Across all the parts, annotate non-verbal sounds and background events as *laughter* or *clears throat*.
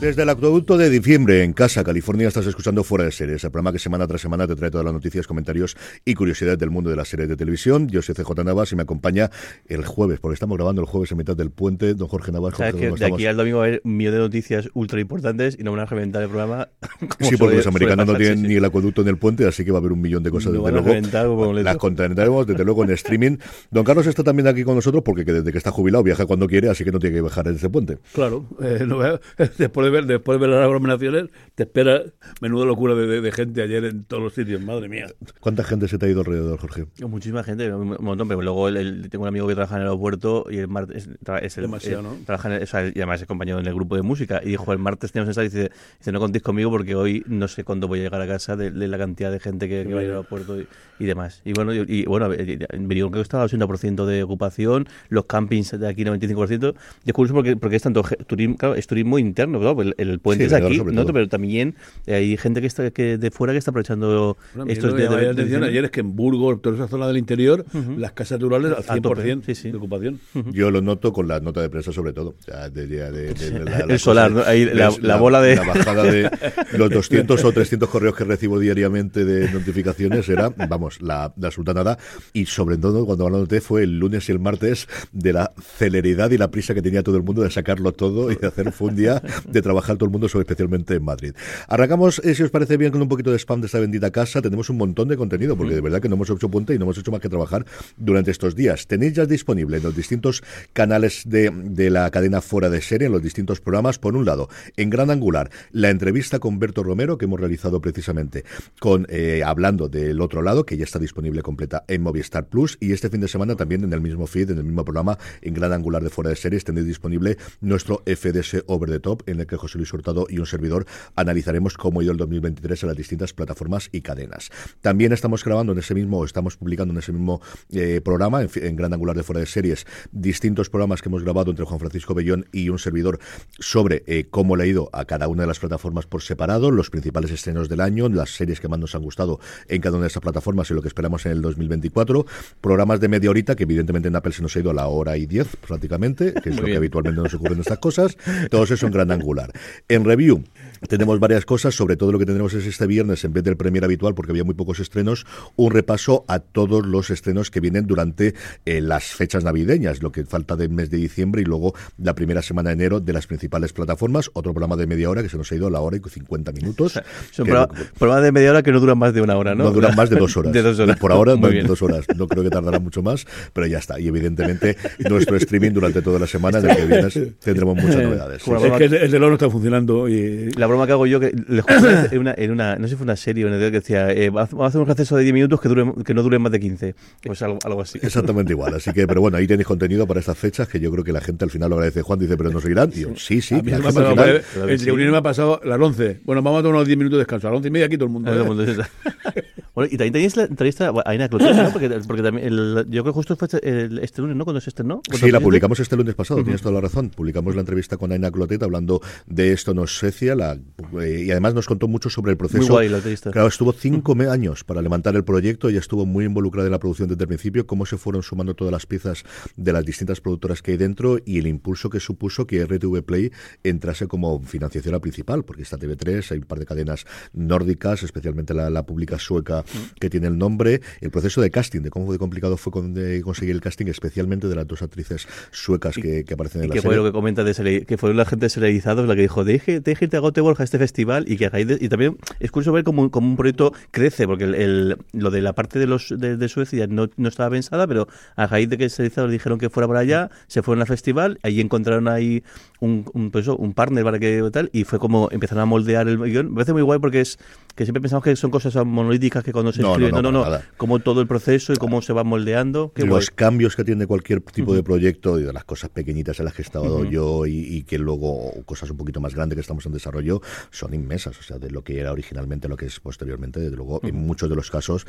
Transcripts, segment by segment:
Desde el acueducto de diciembre, en casa, California, estás escuchando Fuera de Series, el programa que semana tras semana te trae todas las noticias, comentarios y curiosidades del mundo de las series de televisión. Yo soy CJ Navas y me acompaña el jueves, porque estamos grabando el jueves en mitad del puente. Don Jorge Navas. ¿Sabes que de aquí al domingo va a haber un millón de noticias ultra importantes y no van a reventar el programa. *laughs* Sí, porque los americanos no tienen ni el acueducto ni el puente, así que va a haber un millón de cosas. No desde luego. Las contaremos desde luego en *laughs* streaming. Don Carlos está también aquí con nosotros porque que desde que está jubilado viaja cuando quiere, así que no tiene que viajar en ese puente. Claro, eh, no vea- *laughs* después, de ver, después de ver las aglomeraciones, te espera menuda locura de, de- de gente ayer en todos los sitios, madre mía. ¿Cuánta gente se te ha ido alrededor, Jorge? Muchísima gente, un montón, pero luego el- el- tengo un amigo que trabaja en el aeropuerto y el martes tra- es el, Demasiado, eh, ¿no? trabaja en el- o sea, y además es compañero en el grupo de música y dijo el martes tenemos ensayos y dice, dice no contéis conmigo porque hoy no sé cuándo voy a llegar a casa de, de la cantidad de gente que, que va a ir al aeropuerto y, y demás. Y bueno, y, y bueno, eh, Benidorm creo que está al 80% de ocupación, los campings de aquí 95%. Y es curioso porque, porque es tanto turismo, claro, es turismo interno, claro, el, el puente Sí, es Benidorm aquí, sobre ¿no? todo. pero también eh, hay gente que está que de fuera que está aprovechando Bueno, estos días de- de atención diciembre. ayer es que en Burgos, toda esa zona del interior, las casas rurales al A tope, 100% sí, sí. de ocupación. Yo lo noto con la nota de prensa sobre todo. De- de- de- de- de la- *laughs* El la solar, cosa- ¿no? Ahí la- bola de- La bajada de *laughs* los 200 o 300 correos que recibo diariamente de notificaciones era, vamos, la, la sultanada. Y sobre todo, cuando lo noté, fue el lunes y el martes de la celeridad y la prisa que tenía todo el mundo de sacarlo todo y de hacer fue un día de trabajar todo el mundo, sobre especialmente en Madrid. Arrancamos, eh, si os parece bien, con un poquito de spam de esta bendita casa. Tenemos un montón de contenido, porque de verdad que no hemos hecho puente y no hemos hecho más que trabajar durante estos días. Tenéis ya disponible en los distintos canales de, de la cadena fuera de serie, en los distintos programas. Por un lado, en Gran Angular, la entrevista con Berto Romero, que hemos realizado precisamente con eh, hablando del otro lado, que ya está disponible completa en Movistar Plus. Y este fin de semana también en el mismo feed, en el mismo programa, en Gran Angular de fuera de series, tenéis disponible nuestro FDS Over the Top, en el que José Luis Hurtado y un servidor analizaremos cómo ha ido el 2023 en las distintas plataformas y cadenas. También estamos grabando en ese mismo, estamos publicando en ese mismo eh, programa, en, en Gran Angular de Fuera de Series, distintos programas que hemos grabado entre Juan Francisco Bellón y un servidor sobre eh, cómo le ha ido a cada una de las plataformas por separado, los principales estrenos del año, las series que más nos han gustado en cada una de esas plataformas y lo que esperamos en el 2024. Programas de media horita, que evidentemente en Apple se nos ha ido a la hora y diez prácticamente, que es lo que habitualmente nos ocurren estas cosas. Todo eso en Gran Angular. En review, tenemos varias cosas, sobre todo lo que tendremos es este viernes, en vez del premier habitual, porque había muy pocos estrenos, un repaso a todos los estrenos que vienen durante eh, las fechas navideñas, lo que falta del mes de diciembre y luego la primera semana de enero de las principales plataformas. Otro programa de media hora que se nos ha ido a la hora y 50 minutos. *laughs* Es un que programa, programa de media hora que no duran más de una hora, ¿no? no duran más de dos *laughs* horas. De dos horas. Por ahora, Muy más de bien. dos horas. No creo que tardará mucho más, pero ya está. Y evidentemente, nuestro streaming durante toda la semana, en el que viene, tendremos muchas novedades. Sí, Como sí. Es que el, el reloj no está funcionando y La broma que hago yo, que le en una, en una, no sé si fue una serie o una idea que decía, eh, vamos a hacer un acceso de 10 minutos que, dure, que no dure más de 15. Pues algo, algo así. Exactamente igual. Así que, pero bueno, ahí tenéis contenido para estas fechas que yo creo que la gente al final lo agradece. Juan dice, pero no seguirán. Y yo, sí, sí. a mí la se me ha gente al pasado, final- en reuniones me ha pasado las 11. Bueno, vamos a tomar unos 10 minutos de descanso. A las 11 y media aquí todo el mundo. *laughs* Y también tenéis la entrevista a Aina Clotet, *laughs* ¿no? Porque, porque también, el- yo creo que justo fue este, el- este lunes, ¿no? Cuando se estrenó. Sí, la publicamos este lunes pasado, tienes toda la razón. Publicamos la entrevista con Aina Clotet hablando de esto no es Suecia, la, eh, y además nos contó mucho sobre el proceso. Muy guay la entrevista. Claro, estuvo cinco años para levantar el proyecto y estuvo muy involucrada en la producción desde el principio, cómo se fueron sumando todas las piezas de las distintas productoras que hay dentro y el impulso que supuso que RTV Play entrase como financiación principal, porque está TV3, hay un par de cadenas nórdicas, especialmente la, la pública sueca que tiene el nombre, el proceso de casting, de cómo de complicado fue con, de conseguir el casting, especialmente de las dos actrices suecas que, que aparecen en la que serie. fue lo que comenta de que fue la gente de Serializados la que dijo deje, deje irte a Göteborg a este festival y que de- y también es curioso ver cómo, cómo un proyecto crece porque el, el- lo de la parte de los de, de Suecia no, no estaba pensada pero a raíz de que Serializados dijeron que fuera para allá se fueron al festival ahí encontraron ahí un, un, pues eso, un partner para que tal y fue como empezaron a moldear el guion. Me parece muy guay porque es que siempre pensamos que son cosas monolíticas que cuando se No, no, no, no como todo el proceso y cómo se va moldeando qué guay. los cambios que tiene cualquier tipo de proyecto y de las cosas pequeñitas en las que he estado yo y, y que luego cosas un poquito más grandes que estamos en desarrollo son inmensas, o sea, de lo que era originalmente a lo que es posteriormente, desde luego, en muchos de los casos,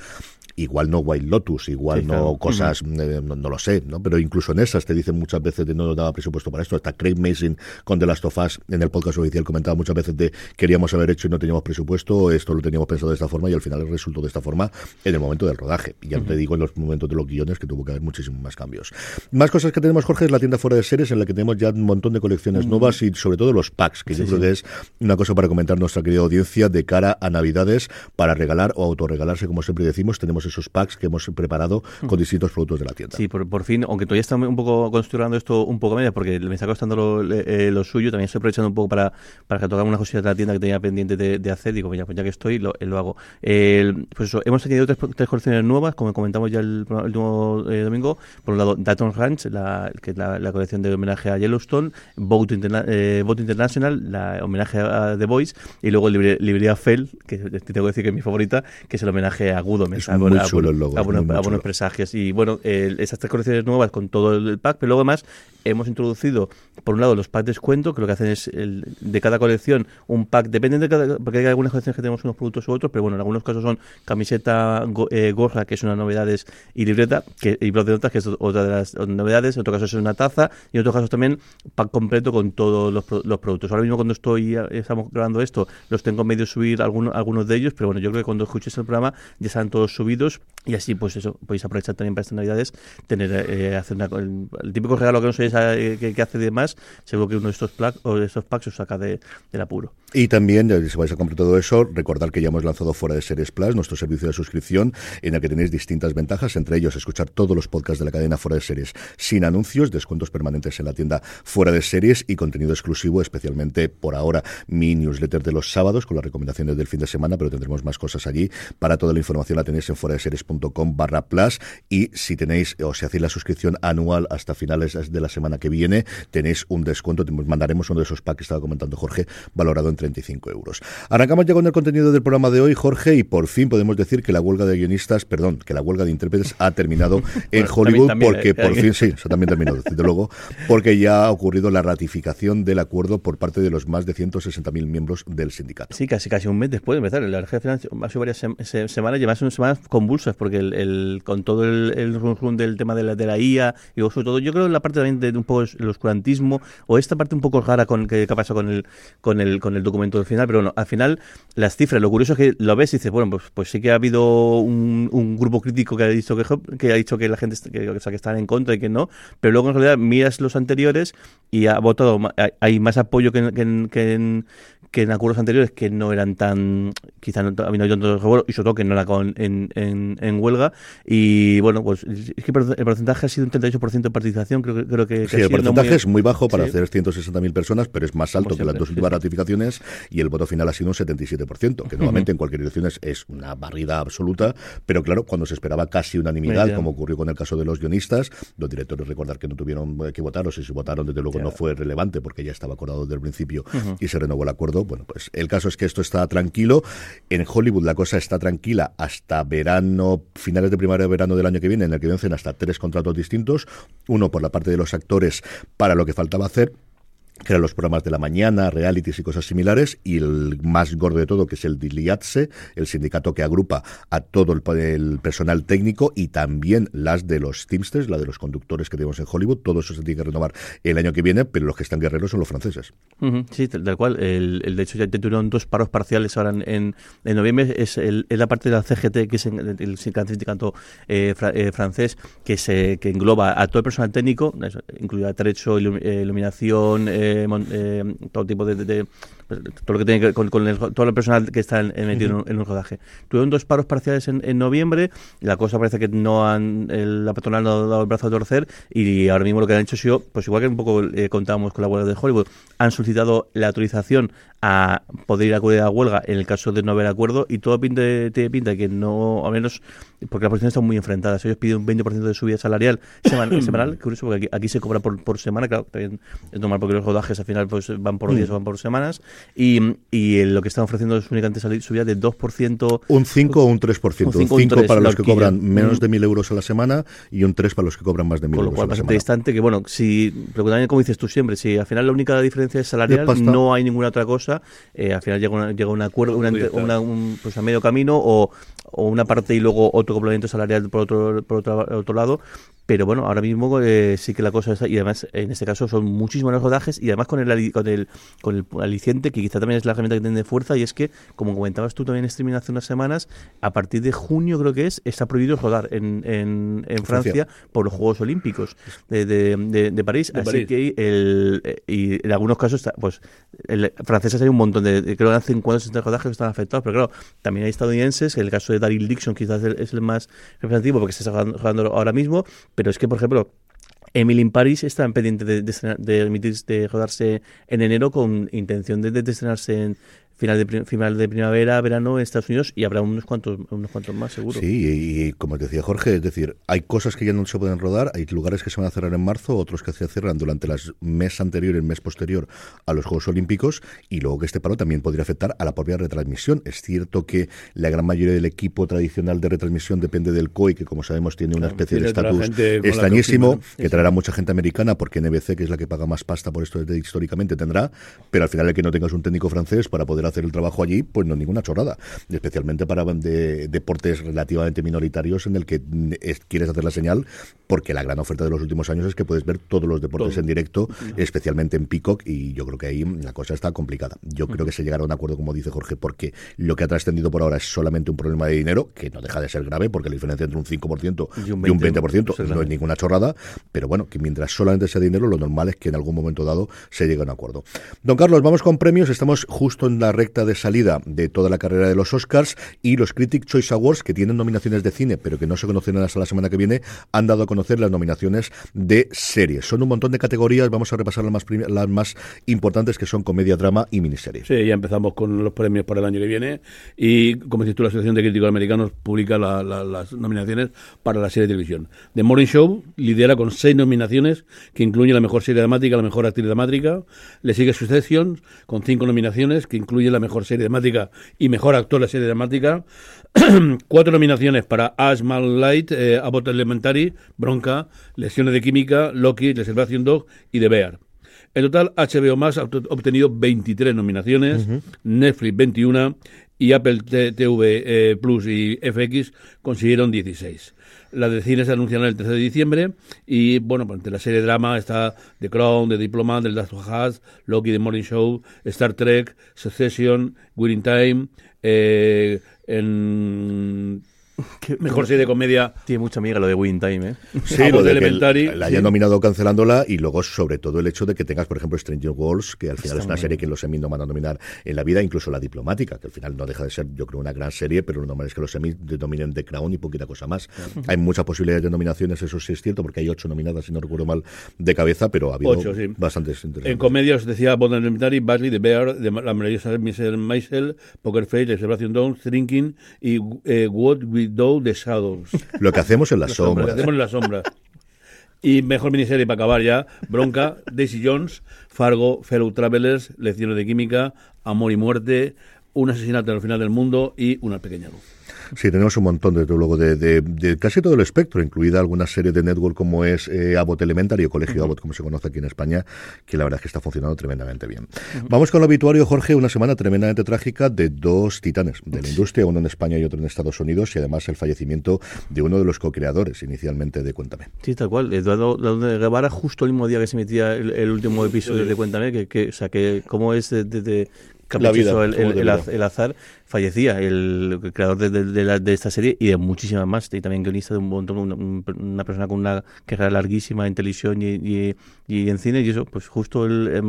igual no White Lotus, igual Sí, no claro. cosas, eh, no, no lo sé, ¿no? Pero incluso en esas te dicen muchas veces de no nos daba presupuesto para esto, hasta Craig Mason con The Last of Us en el podcast oficial comentaba muchas veces de queríamos haber hecho y no teníamos presupuesto, esto lo teníamos pensado de esta forma y al final resultó de esta forma en el momento del rodaje. Y ya te digo en los momentos de los guiones que tuvo que haber muchísimos más cambios. Más cosas que tenemos, Jorge, es la tienda fuera de series en la que tenemos ya un montón de colecciones nuevas y sobre todo los packs, que yo creo que es una cosa para comentar nuestra querida audiencia de cara a Navidades para regalar o autorregalarse, como siempre decimos. Tenemos esos packs que hemos preparado con distintos productos de la tienda. Sí, por, por fin, aunque todavía está un poco construyendo esto un poco media, porque me está costando lo, eh, lo suyo, también estoy aprovechando un poco para, para que tocar unas cosillas de la tienda que tenía pendiente de, de hacer. Digo, mira, pues ya que estoy, lo, lo hago. Pues eso, hemos añadido tres, tres colecciones nuevas, como comentamos ya el, el último eh, domingo. Por un lado, Datton Ranch, la, que es la, la colección de homenaje a Yellowstone, Boat, Interna- eh, Boat International, la homenaje a The Voice, y luego libre- librería Fell, que te tengo que decir que es mi favorita, que es el homenaje a logo, A, muy, muy a buenos presagios. Y bueno, el- esas tres colecciones nuevas con todo el pack, pero luego además hemos introducido, por un lado, los packs descuento, que lo que hacen es el, de cada colección un pack, depende de cada, porque hay algunas colecciones que tenemos unos productos u otros, pero bueno, en algunos casos son camiseta, go- eh, gorra, que es una novedades, y libreta, que, y blog de notas, que es otra de las novedades, en otro caso es una taza, y en otros casos también pack completo con todos los, los productos. Ahora mismo cuando estoy, estamos grabando esto, los tengo medio subir algunos, algunos de ellos, pero bueno, yo creo que cuando escuches el programa ya están todos subidos y así pues eso, podéis aprovechar también para estas navidades, tener, eh, hacer una- el, el típico regalo que no sabéis eh, que, hace de más, seguro que uno de estos, plac- o de estos packs os saca de, del apuro. Y también, si vais a comprar todo eso, recordar que ya hemos lanzado Fuera de Series Plus, nuestro servicio de suscripción, en el que tenéis distintas ventajas, entre ellos escuchar todos los podcasts de la cadena Fuera de Series sin anuncios, descuentos permanentes en la tienda Fuera de Series y contenido exclusivo, especialmente por ahora mi newsletter de los sábados con las recomendaciones del fin de semana, pero tendremos más cosas allí. Para toda la información la tenéis en fuera de series.com barra plus y si tenéis o si hacéis la suscripción anual hasta finales de la semana que viene, tenéis un descuento, te mandaremos uno de esos packs que estaba comentando Jorge, valorado en 35 euros. Arrancamos ya con el contenido del programa de hoy, Jorge, y por fin podemos decir que la huelga de guionistas, perdón, que la huelga de intérpretes ha terminado *laughs* en Hollywood también- porque eh, por fin, sí, eso también terminó, desde luego, porque ya ha ocurrido la ratificación del acuerdo por parte de los más de 160.000 miembros del sindicato. Sí, casi casi un mes después de empezar. La que ha sido varias sem- se- semanas, llevas unas semanas convulsas, porque el, el- con todo el, el del tema de la, de la IA, y sobre todo, yo creo la parte también de un poco el oscurantismo, o esta parte un poco rara con que, que ha pasado con el, con el con el documento del final, pero bueno, al final las cifras, lo curioso es que lo ves y dices, bueno, pues, pues sí que ha habido un, un grupo crítico que ha dicho que, ha dicho que la gente que, o sea, que están en contra y que no, pero luego en realidad miras los anteriores y ha votado, hay más apoyo que en, que en- que en- que en acuerdos anteriores que no eran tan, quizá no habiendo tanto revuelo y sobre todo que no era con, en, en, en huelga. Y bueno, pues es que el porcentaje ha sido un 38% de participación, creo, que- creo que, que Sí, ha el porcentaje muy- es muy bajo para Sí. hacer 160.000 personas, pero es más alto que las dos sí, últimas sí. ratificaciones y el voto final ha sido un 77%, que nuevamente en cualquier elección es, es una barrida absoluta, pero claro, cuando se esperaba casi unanimidad, como ocurrió con el caso de los guionistas, los directores recordar que no tuvieron eh, que votar, o si se votaron, desde luego no fue relevante porque ya estaba acordado desde el principio y se renovó el acuerdo. Bueno, pues el caso es que esto está tranquilo. En Hollywood la cosa está tranquila hasta verano, finales de primavera verano del año que viene, en el que vencen hasta tres contratos distintos, uno por la parte de los actores para lo que faltaba hacer que eran los programas de la mañana, realities y cosas similares, y el más gordo de todo, que es el DILIATSE, el sindicato que agrupa a todo el, personal técnico y también las de los Teamsters, la de los conductores que tenemos en Hollywood, todo eso se tiene que renovar el año que viene, pero los que están guerreros son los franceses. Sí, tal, cual. De hecho, ya tuvieron dos paros parciales ahora en, en, noviembre. Es, la parte de la CGT, que es el sindicato eh, eh, francés, que se que engloba a todo el personal técnico, eso, incluido trecho, ilu- eh, iluminación, eh, mon- eh, todo tipo de, de- de todo lo que tiene que ver con, con el, todo el personal que está en, metido en, en un rodaje. Tuvieron dos paros parciales en, en noviembre, la cosa parece que no han, el- la patronal no ha dado el brazo a torcer y ahora mismo lo que han hecho ha sido, pues igual que un poco eh, contábamos con la huelga de Hollywood, han solicitado la autorización a poder ir a acudir a huelga en el caso de no haber acuerdo y todo pinta, tiene pinta que no, al menos, porque las posiciones están muy enfrentadas. Ellos piden un 20% de subida salarial semanal, *coughs* semanal curioso, porque aquí, aquí se cobra por, por semana, claro, también es normal porque los rodajes al final pues van por días o van por semanas y, y lo que están ofreciendo es únicamente salir subida de 2%. Un 5 o un 3%. Un Un cinco o un 5 tres, para la los que cobran menos Mm. de 1.000 euros a la semana y un 3 para los que cobran más de 1.000 Con lo euros cual, a la bastante distante, que bueno, si, pero también como dices tú siempre, si al final la única diferencia es salarial, no hay ninguna otra cosa, eh, al final llega, una, llega un acuerdo, una, Pues una- un- pues a medio camino o, o una parte y luego otro complemento salarial por otro, por otro, otro lado, pero bueno, ahora mismo eh, sí que la cosa está, y además en este caso son muchísimos los rodajes y además con el, con el con el aliciente que quizá también es la herramienta que tiene de fuerza y es que, como comentabas tú también en streaming hace unas semanas, a partir de junio creo que es, está prohibido rodar en, en, en Francia. Por los Juegos Olímpicos de, de, de- de París. Así París. que el, y en algunos casos, está- pues, el, franceses hay un montón de, creo que han 50 o 60 rodajes que están afectados, pero claro, también hay estadounidenses, el caso de Daryl Dixon quizás es el, es el más representativo porque se está jugando ahora mismo, pero es que, por ejemplo, Emily in Paris está pendiente de, de, de de rodarse en enero con intención de, de estrenarse en final de, final de primavera, verano en Estados Unidos y habrá unos cuantos, unos cuantos más seguro. Sí, y, y como te decía Jorge, es decir, hay cosas que ya no se pueden rodar, hay lugares que se van a cerrar en marzo, otros que se cierran durante el mes anterior el mes posterior a los Juegos Olímpicos, y luego que este paro también podría afectar a la propia retransmisión. Es cierto que la gran mayoría del equipo tradicional de retransmisión depende del COI, que como sabemos tiene una especie de estatus extrañísimo, que traerá mucha gente americana, porque NBC, que es la que paga más pasta por esto desde históricamente, tendrá, pero al final el que no tengas un técnico francés para poder hacer el trabajo allí, pues no ninguna chorrada, especialmente para de- deportes relativamente minoritarios en el que mm, es- quieres hacer la señal, porque la gran oferta de los últimos años es que puedes ver todos los deportes Todo. en directo, especialmente en Peacock, y yo creo que ahí la cosa está complicada. Yo creo que se llegará a un acuerdo, como dice Jorge, porque lo que ha trascendido por ahora es solamente un problema de dinero, que no deja de ser grave, porque la diferencia entre un 5% Y un y un 20% 20% es no es grande. ninguna chorrada, pero bueno, que mientras solamente sea dinero, lo normal es que en algún momento dado se llegue a un acuerdo. Don Carlos, vamos con premios. Estamos justo en la recta de salida de toda la carrera de los Oscars y los Critic Choice Awards, que tienen nominaciones de cine, pero que no se conocen hasta la semana que viene, han dado a conocer las nominaciones de series. Son un montón de categorías, vamos a repasar las más, las más importantes, que son comedia, drama y miniseries. Sí, ya empezamos con los premios para el año que viene y, como dices tú, la Asociación de Críticos Americanos publica la- la- las nominaciones para la serie de televisión. The Morning Show lidera con seis nominaciones, que incluyen la mejor serie dramática, la mejor actriz dramática. Le sigue Succession con cinco nominaciones, que incluye la mejor serie dramática y mejor actor de serie dramática. *clears throat* Cuatro nominaciones para Ashman Light, eh, Abbott Elementary, Bronca, Lesiones de Química, Loki, Reservation Dog y The Bear. En total, HBO Max ha obte- obtenido 23 nominaciones, Netflix 21 y Apple TV eh, Plus y FX consiguieron 16. Las de cine se anunciarán el 13 de diciembre y, bueno, pues entre la serie de drama está The Crown, The Diplomat, The Last of Us, Loki, The Morning Show, Star Trek, Succession, Winning Time, eh, en mejor serie de comedia Tiene mucha amiga lo de Win Time, ¿eh? Sí, lo de Elementary, la sí. hayan nominado cancelándola y luego sobre todo el hecho de que tengas, por ejemplo, Stranger Worlds, que al final es una serie que los Emmy no van a nominar en la vida, incluso la diplomática, que al final no deja de ser, yo creo, una gran serie, pero lo normal es que los Emmy dominen The Crown y poquita cosa más. Hay muchas posibilidades de nominaciones, eso sí es cierto, porque hay ocho nominadas, si no recuerdo mal, de cabeza, pero ha habido Ocho, sí. bastantes En interesantes. comedia os decía Bond Elementary, Basley, The Bear, de La maravillosa Michelle Maisel, Poker Face, Reservation Down, Drinking y eh, What We Do The Shadows. *laughs* Lo que hacemos en las Lo que sombras. hacemos en la sombra. Y mejor miniserie para acabar ya, Bronca, Daisy Jones, Fargo, Fellow Travelers, Lecciones de Química, Amor y Muerte, Un asesinato al final del mundo y Una pequeña luz. Sí, tenemos un montón, desde luego, de, de- de casi todo el espectro, incluida alguna serie de network como es eh, Abbott Elementary o Colegio Abbott, como se conoce aquí en España, que la verdad es que está funcionando tremendamente bien. Vamos con lo habituario, Jorge, una semana tremendamente trágica de dos titanes de la industria, uno en España y otro en Estados Unidos, y además el fallecimiento de uno de los co-creadores inicialmente de Cuéntame. Sí, tal cual. Eduardo, Eduardo Guevara, justo el mismo día que se emitía el, el último episodio de Cuéntame, que, que, o sea, que cómo es de, de- de- caprichoso vida, el, el- de el el azar, fallecía el, creador de, de- de la- de esta serie y de muchísimas más, y también guionista de un montón, una, un- una persona con una carrera larguísima en televisión y, y- y en cine, y eso, pues justo el, el,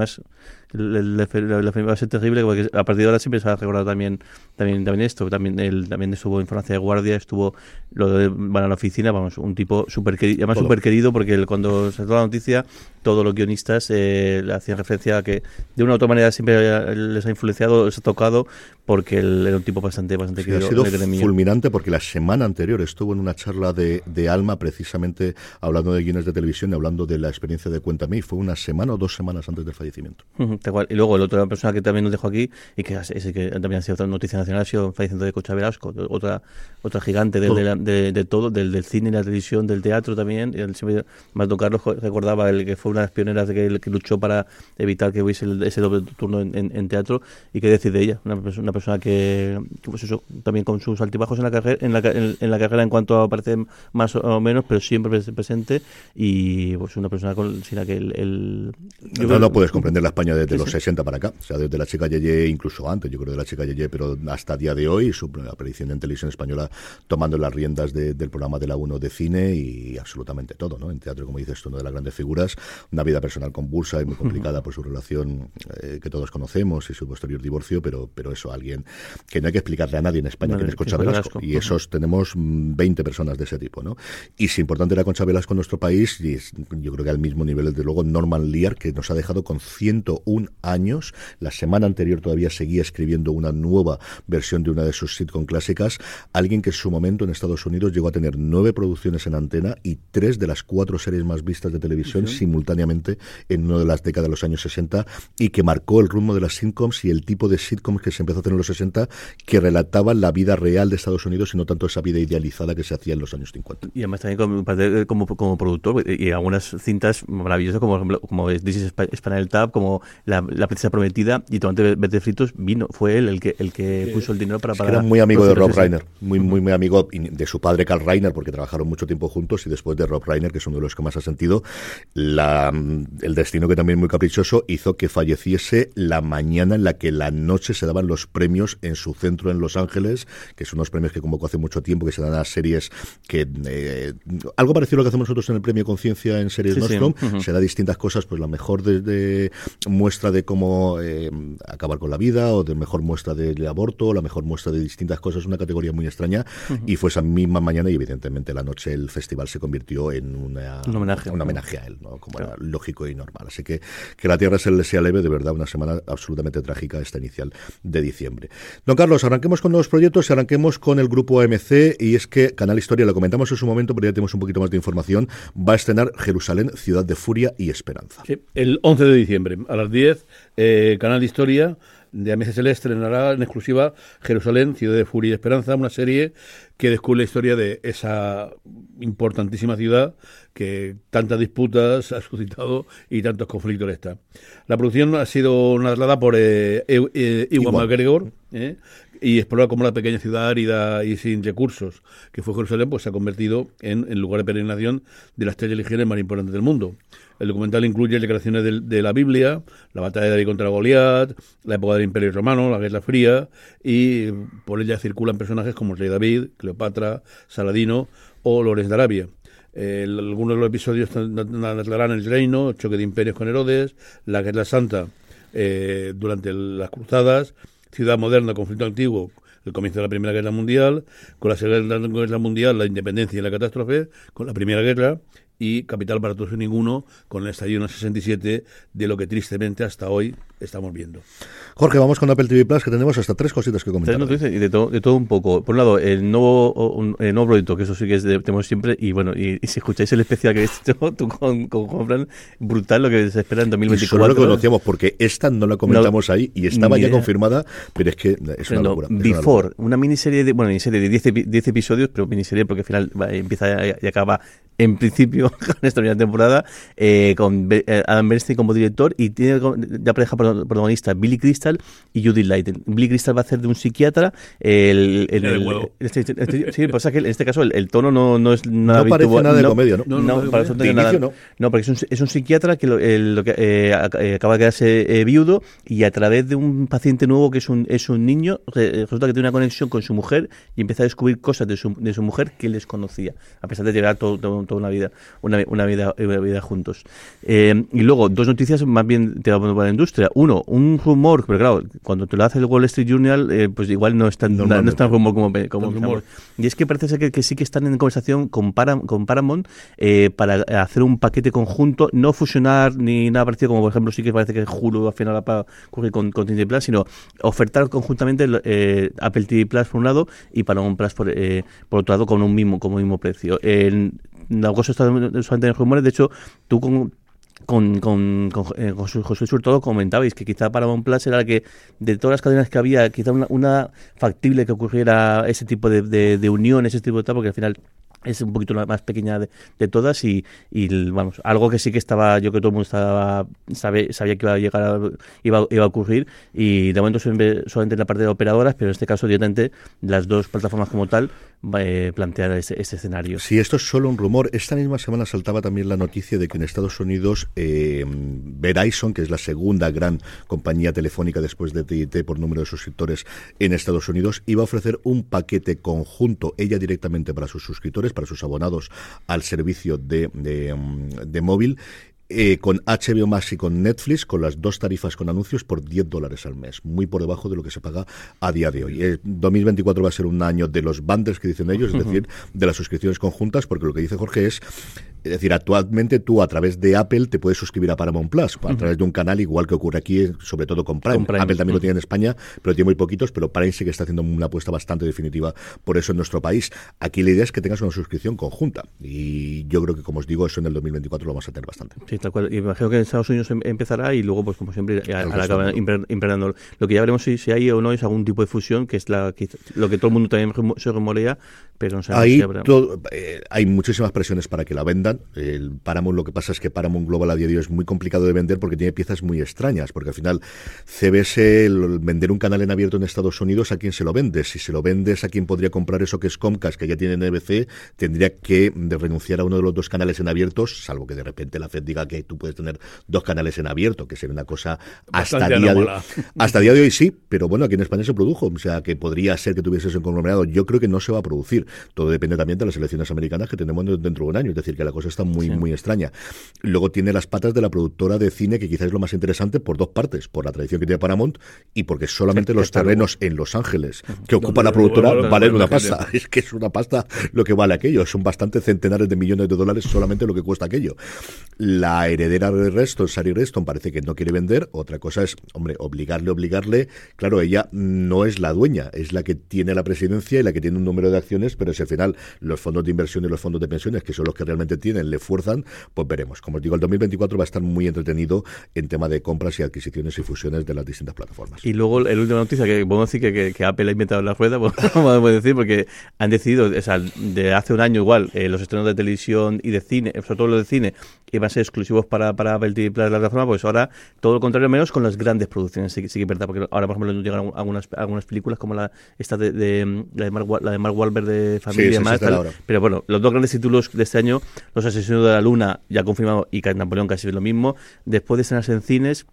el- la va a ser terrible, porque a partir de ahora siempre se ha recordado también, también, también esto, también él también estuvo en Francia de Guardia, estuvo lo de van a la oficina, vamos, un tipo súper querido, además súper querido, porque él, cuando se la noticia, todos los guionistas eh, hacían referencia a que de una u otra manera siempre les ha influenciado, les ha tocado, porque él era un tipo bastante, bastante Sí, ha sido fulminante porque la semana anterior estuvo en una charla de, de Alma precisamente hablando de guiones de televisión y hablando de la experiencia de Cuéntame y fue una semana o dos semanas antes del fallecimiento. Tal cual. Y luego la otra persona que también nos dejó aquí y que es, es que también ha sido otra noticia nacional ha sido el fallecimiento de Concha Velasco, otra otra gigante del- Todo. de, la- de- de todo, del, del cine, la televisión, del teatro también. Y él siempre, Marto Carlos recordaba el que fue una de las pioneras de que, que luchó para evitar que hubiese el- ese doble turno en, en- en teatro. Y qué decir de ella, una persona que, pues eso, también con sus altibajos en la carrera, en la, en, en la carrera en cuanto a aparecer más o menos, pero siempre pres- presente y pues una persona con, sin la que el, el- yo No, creo- no puedes comprender la España desde Sí, los sí. 60 para acá, o sea, desde la chica Yeye, incluso antes, yo creo de la chica Yeye, pero hasta día de hoy, su aparición en televisión española tomando las riendas de- del programa de la 1 de cine y absolutamente todo, ¿no? En teatro, como dices tú, una de las grandes figuras, una vida personal convulsa y muy complicada por su relación eh, que todos conocemos y su posterior divorcio, pero, pero eso, alguien que no hay que explicarle a nadie en España quién es Concha Velasco. Y esos tenemos mm, 20 personas de ese tipo, ¿no? Y si importante era Concha Velasco en nuestro país, y es, yo creo que al mismo nivel, desde luego, Norman Lear, que nos ha dejado con 101 años. La semana anterior todavía seguía escribiendo una nueva versión de una de sus sitcom clásicas. Alguien que en su momento en Estados Unidos llegó a tener nueve producciones en antena y tres de las cuatro series más vistas de televisión simultáneamente en una de las décadas de los años 60 y que marcó el rumbo de las sitcoms y el tipo de sitcoms que se empezó a hacer en los 60 que relataban la vida real de Estados Unidos y no tanto esa vida idealizada que se hacía en los años 50. Y además también como, parte- como, como productor y, y algunas cintas maravillosas como como This is Sp- Spinal Tap, como La, la princesa prometida y Tomate Verde Fritos, vino, fue él el que el que puso el dinero para... Es para era muy amigo de Rob. Reiner, muy, muy, muy amigo de su padre Carl Reiner, porque trabajaron mucho tiempo juntos, y después de Rob Reiner, que es uno de los que más ha sentido, la, el destino que también muy caprichoso hizo que falleciese la mañana en la que la noche se daban los premios en su centro en Los Ángeles, que son unos premios que convocó hace mucho tiempo, que se dan a series que... eh, algo parecido a lo que hacemos nosotros en el Premio Conciencia en series Sí, sí. Nostrum, Ujú. se da distintas cosas, pues la mejor de, de- muestra de cómo eh, acabar con la vida, o de mejor muestra del aborto, o la mejor muestra de distintas cosas, una categoría muy extraña, y fue esa misma mañana y evidentemente la noche el festival se convirtió en una- Un homenaje. un homenaje a él, ¿no? como era lógico y normal. Así que que la tierra se le sea leve, de verdad, una semana absolutamente trágica esta inicial de diciembre. Don Carlos, arranquemos con nuevos proyectos, arranquemos con el grupo AMC, y es que Canal Historia, lo comentamos en su momento, pero ya tenemos un poquito más de información, va a estrenar Jerusalén, Ciudad de Furia y Esperanza. Sí, el 11 de diciembre, a las 10, eh, Canal Historia de AMC se le estrenará en exclusiva Jerusalén, Ciudad de Furia y Esperanza, una serie que descubre la historia de esa importantísima ciudad que tantas disputas ha suscitado y tantos conflictos está. La producción ha sido narrada por eh, eh, Ewan Ewan. McGregor eh, y explora cómo la pequeña ciudad árida y sin recursos que fue Jerusalén pues se ha convertido en el lugar de peregrinación de las tres religiones más importantes del mundo. El documental incluye declaraciones de, de la Biblia, la batalla de David contra Goliat, la época del Imperio Romano, la Guerra Fría, y por ella circulan personajes como el rey David, Cleopatra, Saladino o Lorenz de Arabia. Algunos de los episodios narrarán el reino, el choque de imperios con Herodes, la Guerra Santa eh, durante las cruzadas, ciudad moderna, conflicto antiguo, el comienzo de la Primera Guerra Mundial, con la Segunda Guerra Mundial, la independencia y la catástrofe, con la Primera Guerra y Capital para todos y ninguno, con el estallido en el 67, de lo que tristemente hasta hoy estamos viendo. Jorge, vamos con Apple TV Plus, que tenemos hasta tres cositas que comentar. Tres noticias y de todo, de todo un poco. Por un lado, el nuevo, el nuevo proyecto, que eso sí que es de, tenemos siempre. Y bueno, y, y si escucháis el especial que has hecho *laughs* tú con, con Juan Fran, brutal lo que se espera en Y 2024. solo lo conocíamos porque esta no la comentamos ahí y estaba ya idea. confirmada, pero es que es una Tremendo. locura. es una Before, locura. una miniserie de, bueno, miniserie de 10 epi- 10 episodios, pero miniserie porque al final va, empieza y y acaba en principio, *laughs* con esta primera temporada, eh, con eh, Adam Bernstein como director y tiene ya pareja protagonista Billy Crystal y Judith Light. Billy Crystal va a hacer de un psiquiatra. El, el, el, este, este, sí, pasa que en este caso el, tono no, no es nada No parece nada de comedia, ¿no? No, no, no, para eso no nada. No, no, porque es un, es un psiquiatra que, lo, lo que eh, acaba de quedarse viudo y a través de un paciente nuevo que es un, es un niño, resulta que tiene una conexión con su mujer y empieza a descubrir cosas de su, de su mujer que él desconocía, a pesar de llegar todo, todo toda una vida, una, una vida, una vida juntos. Eh, y luego, dos noticias más bien te para la industria. Uno, un rumor, pero claro, cuando te lo hace el Wall Street Journal, eh, pues igual no es tan, no, no es tan rumor como, como rumor. Y es que parece ser que, que, sí que están en conversación con, con Paramount eh, para hacer un paquete conjunto, no fusionar ni nada parecido, como por ejemplo sí que parece que Hulu al final va a ocurrir con, con Disney Plus, sino ofertar conjuntamente eh, Apple TV Plus por un lado y Paramount Plus por, eh, por otro lado con un mismo, como mismo precio. El, la cosa está solamente en rumores. De hecho, tú con con, con, con, eh, José sobre todo comentabais que quizá para Plus era que de todas las cadenas que había, quizá una, una factible que ocurriera ese tipo de, de, de unión, ese tipo de tal, porque al final es un poquito la más pequeña de, todas y, y, vamos algo que sí que estaba yo que todo el mundo estaba sabía que iba a llegar a, iba, iba a ocurrir y de momento solamente en la parte de operadoras pero en este caso directamente las dos plataformas como tal eh, plantear ese, ese, escenario. Si esto es solo un rumor. Esta misma semana saltaba también la noticia de que en Estados Unidos eh, Verizon que es la segunda gran compañía telefónica después de TIT por número de suscriptores en Estados Unidos iba a ofrecer un paquete conjunto ella directamente para sus suscriptores para sus abonados al servicio de, de, mm, de móvil eh, con HBO Max y con Netflix, con las dos tarifas con anuncios por 10 dólares al mes, muy por debajo de lo que se paga a día de hoy. El 2024 va a ser un año de los bundles que dicen ellos, es decir, de las suscripciones conjuntas, porque lo que dice Jorge es es decir, actualmente tú a través de Apple te puedes suscribir a Paramount Plus, a través de un canal igual que ocurre aquí, sobre todo con Prime. Apple también lo tiene en España, pero tiene muy poquitos, pero Prime sí que está haciendo una apuesta bastante definitiva por eso en nuestro país. Aquí la idea es que tengas una suscripción conjunta y yo creo que, como os digo, eso en el 2024 lo vamos a tener bastante. Sí, tal cual. Imagino que en Estados Unidos em, empezará y luego, pues como siempre, acaba impregnando. Lo que ya veremos si, si, hay o no es algún tipo de fusión, que es la, que, lo que todo el mundo también se rumorea, pero no sabemos si habrá... todo, eh, hay muchísimas presiones para que la vendan. El Paramount, lo que pasa es que Paramount Global a día de hoy es muy complicado de vender porque tiene piezas muy extrañas, porque al final CBS, el vender un canal en abierto en Estados Unidos, ¿a quién se lo vendes? Si se lo vendes a quién podría comprar eso que es Comcast, que ya tiene NBC, tendría que renunciar a uno de los dos canales en abiertos, salvo que de repente la FED diga que tú puedes tener dos canales en abierto, que sería una cosa hasta día, de, *laughs* hasta día de hoy sí, pero bueno, aquí en España se produjo, o sea que podría ser que tuviese ese conglomerado. Yo creo que no se va a producir. Todo depende también de las elecciones americanas que tenemos dentro de un año, es decir, que la cosa está muy, muy extraña. Luego tiene las patas de la productora de cine, que quizás es lo más interesante por dos partes, por la tradición que tiene Paramount y porque solamente los terrenos en Los Ángeles que ocupa la productora valen una pasta. Es que es una pasta lo que vale aquello. Son bastantes centenares de millones de dólares solamente lo que cuesta aquello. La heredera de Reston, Sari Reston, parece que no quiere vender. Otra cosa es, hombre, obligarle, obligarle. Claro, ella no es la dueña, es la que tiene la presidencia y la que tiene un número de acciones, pero si al final los fondos de inversión y los fondos de pensiones, que son los que realmente tienen, le fuerzan, pues veremos. Como os digo, el 2024 va a estar muy entretenido en tema de compras y adquisiciones y fusiones de las distintas plataformas. Y luego, la última noticia, que podemos decir que, que, Apple ha inventado la rueda, *laughs* pues, podemos decir, porque han decidido, o sea, de hace un año igual, eh, los estrenos de televisión y de cine, sobre todo los de cine, iban a ser exclusivos para, para Apple TV Plus, la plataforma, pues ahora todo lo contrario, menos con las grandes producciones, sí, sí que es verdad, porque ahora, por ejemplo, llegan algunas, algunas películas como la esta de, de la, de Mark, la de Mark Wahlberg de Familia sí, tal, pero bueno, los dos grandes títulos de este año, Los Asesinos de la Luna, ya confirmado, y Napoleón casi lo mismo, después de escenas en cines,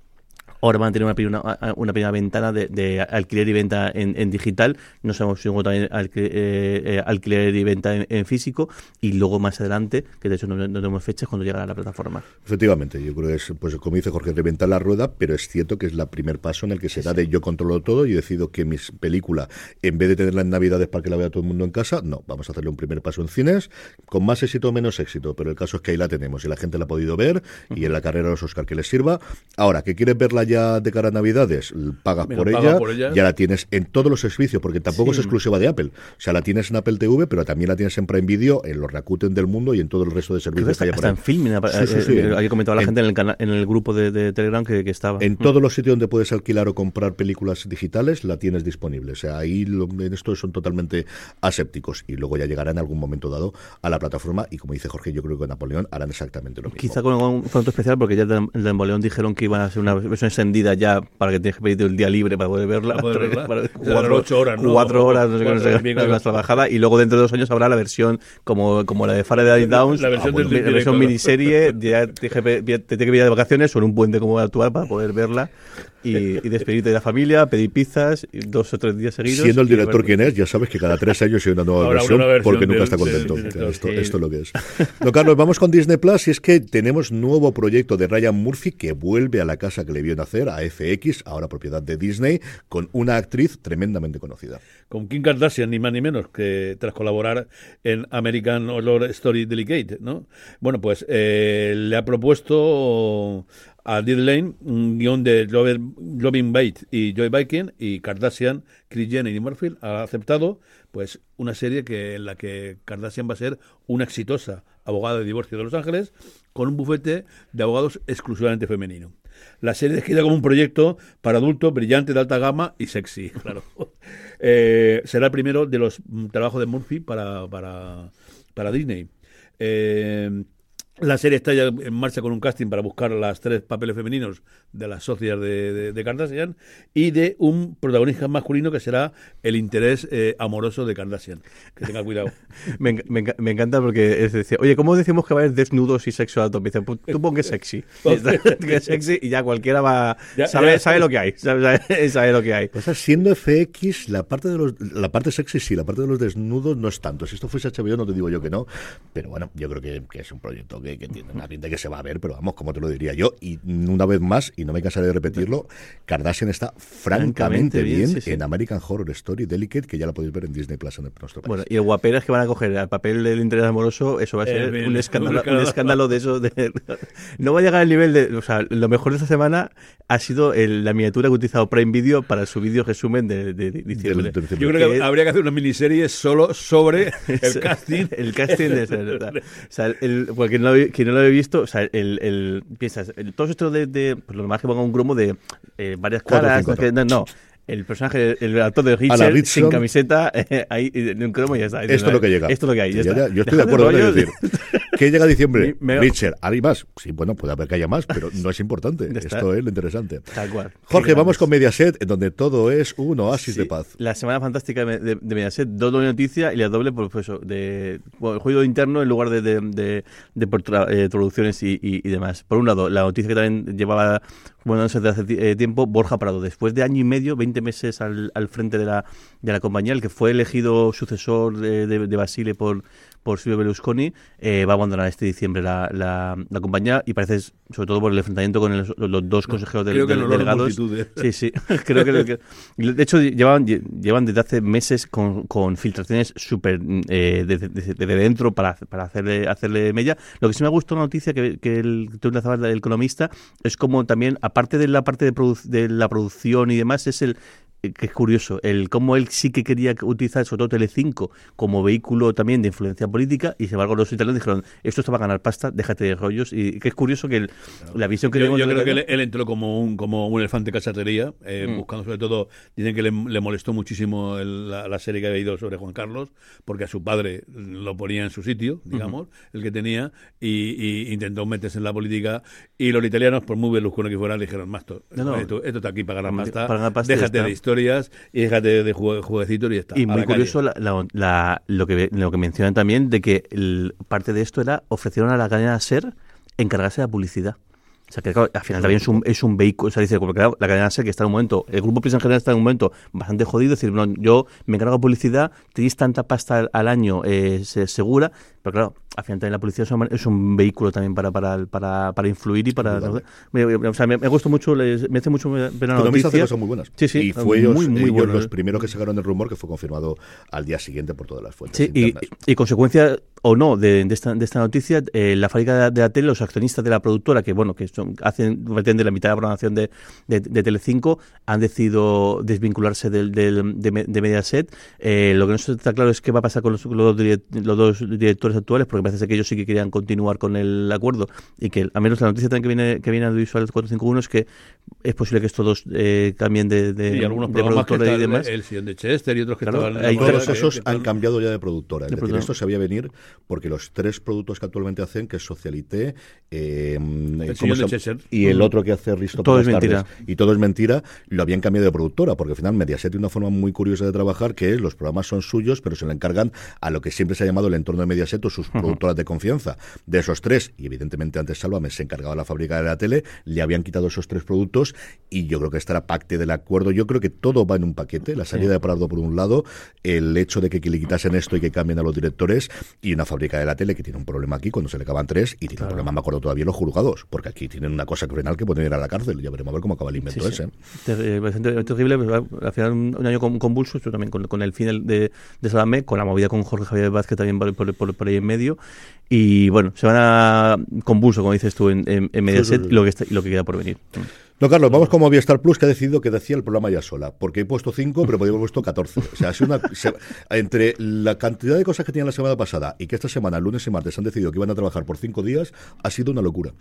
Ahora van a tener una, una, una primera ventana de, de, alquiler y venta en, en, digital. No sabemos si luego también alquiler, eh, eh, alquiler y venta en, en, físico. Y luego más adelante, que de hecho no, no tenemos fechas, cuando llegará a la plataforma. Efectivamente, yo creo que es, pues como dice Jorge, reventar la rueda, pero es cierto que es el primer paso en el que se sí, da de yo controlo todo y decido que mi película, en vez de tenerla en Navidades para que la vea todo el mundo en casa, no, vamos a hacerle un primer paso en cines, con más éxito o menos éxito. Pero el caso es que ahí la tenemos y la gente la ha podido ver y en la carrera de los Oscar que les sirva. Ahora, que quieres verla ya ya de cara a Navidades, pagas Mira, por, paga ella, por ella. ya la tienes en todos los servicios, porque tampoco es exclusiva de Apple. O sea, la tienes en Apple TV, pero también la tienes en Prime Video, en los Rakuten del mundo y en todo el resto de Creo que servicios que está, haya por está ahí. en Filmin. Sí, sí, sí. Había comentado la En- gente en el, cana- en el grupo de, de Telegram que, que estaba. En Mm. todos los sitios donde puedes alquilar o comprar películas digitales, la tienes disponible. O sea, ahí lo- en esto son totalmente asépticos. Y luego ya llegará en algún momento dado a la plataforma. Y como dice Jorge, yo creo que con Napoleón harán exactamente lo mismo. Quizá con un fondo especial porque ya en Emboleón dijeron que iban a hacer una versión extendida ya para que tienes que pedirte el día libre para poder verla. Para poder verla. Para- Serán ocho horas, ¿no? Cuatro horas, no sé qué, no sé Cuatro, qué, más trabajada. Y luego dentro de dos años habrá la versión como, como la de Faraday Downs. La versión Ah, del bueno, la versión ¿no? miniserie. Ya te, te tiene que pillar de vacaciones o en un puente como actual para poder verla y, y despedirte de la familia, pedir pizzas dos o tres días seguidos. Siendo el director quien es, ya sabes que cada tres años hay una nueva versión, una versión porque nunca del- está contento. del esto, Sí. esto es lo que es. Don Carlos, vamos con Disney Plus y es que tenemos nuevo proyecto de Ryan Murphy que vuelve a la casa que le vio nacer, a FX, ahora propiedad de Disney, con una actriz tremendamente conocida. con Kim Kardashian, ni más ni menos, que tras colaborar en American Horror Story Delicate, ¿no? Bueno, pues eh, le ha propuesto a Did Lane un guion de Robin Bates y Joy Viking y Kardashian, Chris Jenner y Murphy ha aceptado pues una serie que en la que Kardashian va a ser una exitosa abogada de divorcio de Los Ángeles con un bufete de abogados exclusivamente femenino. La serie descrita como un proyecto para adultos brillante, de alta gama y sexy, claro. *laughs* Eh, será el primero de los mm, trabajos de Murphy para, para, para Disney. Eh, la serie está ya en marcha con un casting para buscar las tres papeles femeninos de las socias de, de, de Kardashian y de un protagonista masculino que será el interés eh, amoroso de Kardashian. Que tenga cuidado. *laughs* Me, enc- me enc- me encanta porque es decir, oye, ¿cómo decimos que va a haber desnudos y sexo alto? Me dicen, "Pues tú pon que es sexy. *laughs* que es sexy y ya cualquiera va. Ya- sabe, ya. sabe lo que hay. Sabe, sabe- *laughs* sabe lo que hay. Pues siendo FX, la parte de los, la parte sexy sí, la parte de los desnudos no es tanto. Si esto fuese HBO no te digo yo que no, pero bueno, yo creo que, que es un proyecto que, que tiene una pinta que se va a ver, pero vamos, como te lo diría yo, y una vez más, y no me cansaré de repetirlo, Kardashian está francamente Francamente bien, bien, sí, sí. en American Horror Story Delicate, que ya la podéis ver en Disney Plus en nuestro país. Bueno, y el guaperas que van a coger al papel del interés amoroso, eso va a ser Eh, un, el- escándalo, un escándalo de eso. De, no va a llegar al nivel de. O sea, lo mejor de esta semana ha sido el- la miniatura que ha utilizado Prime Video para su vídeo resumen de, de- de diciembre. Del- del- Yo creo que Que- habría que hacer una miniserie solo sobre el *laughs* casting. el casting de ese, o sea, o sea, el, porque no lo, quien no lo he visto, o sea, el, el piensas, el- todo esto de, de pues lo es que ponga un cromo de eh, varias caras, cinco, que- no, no, el personaje, el actor de Richard sin camiseta, eh, *laughs* ahí en un cromo y ya está. Esto es lo que llega. Esto es lo que hay. ya Ya, está. ya, yo estoy de acuerdo en rollos. decir. *laughs* ¿Qué llega a diciembre? Me- Richard, ¿hay más? Sí, bueno, puede haber que haya más, pero no es importante. Esto es lo interesante. Tal cual. Jorge, vamos grandes. con Mediaset, en donde todo es un oasis Sí, de paz. La semana fantástica de, de, de Mediaset, doble noticia y la doble por pues, eso, de bueno, el juego interno en lugar de, de, de- de por tra- eh, traducciones y, y- y demás. Por un lado, la noticia que también llevaba bueno, desde hace eh, tiempo, Borja Prado, después de año y medio, 20 meses al, al frente de la, de la compañía, el que fue elegido sucesor de, de Basile por, por Silvio Berlusconi, eh, va a abandonar este diciembre la, la, la compañía y parece, sobre todo por el enfrentamiento con el- los dos consejeros del- Creo que del- delegados. Sí, sí, *laughs* creo que, De hecho, llevan, llevan desde hace meses con, con filtraciones súper eh, desde, dentro para, para hacerle, hacerle mella. Lo que sí me ha gustado la noticia que, que el, que tú enlazabas del economista es como también, aparte de la parte de, produ- de la producción y demás, es el eh, que es curioso, el cómo él sí que quería utilizar, sobre todo Telecinco, como vehículo también de influencia política, y sin embargo los italianos dijeron, esto está para ganar pasta, déjate de rollos, y que es curioso que el- la visión que Yo, yo creo que él, él entró como un, como un elefante cachatería, eh, Mm. buscando sobre todo, dicen que le, le molestó muchísimo el- la, la serie que había ido sobre Juan Carlos, porque a su padre lo ponía en su sitio, digamos, el que tenía, y, y intentó meterse en la política, y los italianos, por muy Berlusconi que fueran, le dijeron, No, no. esto, esto está aquí para ganar pasta, Para ganar pasta déjate está". de historias, y déjate de jue- jueguecitos y está. Y muy curioso la- lo, que, lo que mencionan también de que el- parte de esto era ofrecieron a la cadena SER encargarse de la publicidad. O sea, que al final también es un, es un vehículo, o sea, dice, porque la cadena SER que está en un momento, el grupo Prisa en general está en un momento bastante jodido, es decir, bueno, yo me encargo de publicidad, tenéis tanta pasta al, año eh, se- segura, Pero claro, al final también la policía es un, vehículo también para, para, para, para influir y para... me, o sea, me, me gusta mucho, les- me hace mucho ver la Economista hace noticia. cosas muy buenas. Sí, sí, Y fue ellos, muy, muy ellos bueno. los primeros que sacaron el rumor que fue confirmado al día siguiente por todas las fuentes Sí, y, internas. y consecuencia o no de, de esta, de esta noticia, eh, la fábrica de, de la tele, los accionistas de la productora, que bueno, que son, hacen pretende la mitad de la programación de, de, de Telecinco, han decidido desvincularse del, del- de, Me- de Mediaset. Eh, lo que no está claro es qué va a pasar con los, los los dos directores actuales, porque parece ser que ellos sí que querían continuar con el acuerdo y que al menos la noticia también que viene que viene a Audiovisual 451 es que es posible que estos dos eh, cambien de, de, y algunos de que y demás. el sillón de Chester y otros que Claro, estaban... en la hay Todos que- esos que han cambiado ya de productora. Es De decir, productora. esto se había venir porque los tres productos que actualmente hacen, que es Socialité, eh, ¿cómo sillón se de? Cheshire. y el otro que hace Risto Todo por es las tardes, mentira. y todo es mentira, lo habían cambiado de productora, porque al final Mediaset tiene una forma muy curiosa de trabajar, que es los programas son suyos, pero se le encargan a lo que siempre se ha llamado el entorno de Mediaset sus productoras de confianza. De esos tres, y evidentemente antes Sálvame se encargaba de la fábrica de la tele, le habían quitado esos tres productos, y yo creo que estará pacte del acuerdo. Yo creo que todo va en un paquete, la salida de Pardo por un lado, el hecho de que le quitasen esto y que cambien a los directores, y una fábrica de la tele que tiene un problema aquí cuando se le acaban tres, y tiene un problema, me acuerdo todavía, los juzgados, porque aquí tienen una cosa criminal que pueden ir a la cárcel. Ya veremos a ver cómo acaba el invento Sí, ese. Eh, terrible, pero al final un, año con- convulso, esto también con, con el fin de, de con la movida con Jorge Javier Vázquez también por, por, por- por ahí en medio. Y bueno, se van a convulso, como dices tú, en, en, en Mediaset sí, sí. y lo que, está- y lo que queda por venir. No, Carlos, vamos con Movistar Plus, que ha decidido que decía el programa ya sola. Porque he puesto 5, pero podía haber puesto 14. O sea, ha sido una, se- entre la cantidad de cosas que tenían la semana pasada y que esta semana, lunes y martes, han decidido que iban a trabajar por 5 días, ha sido una locura.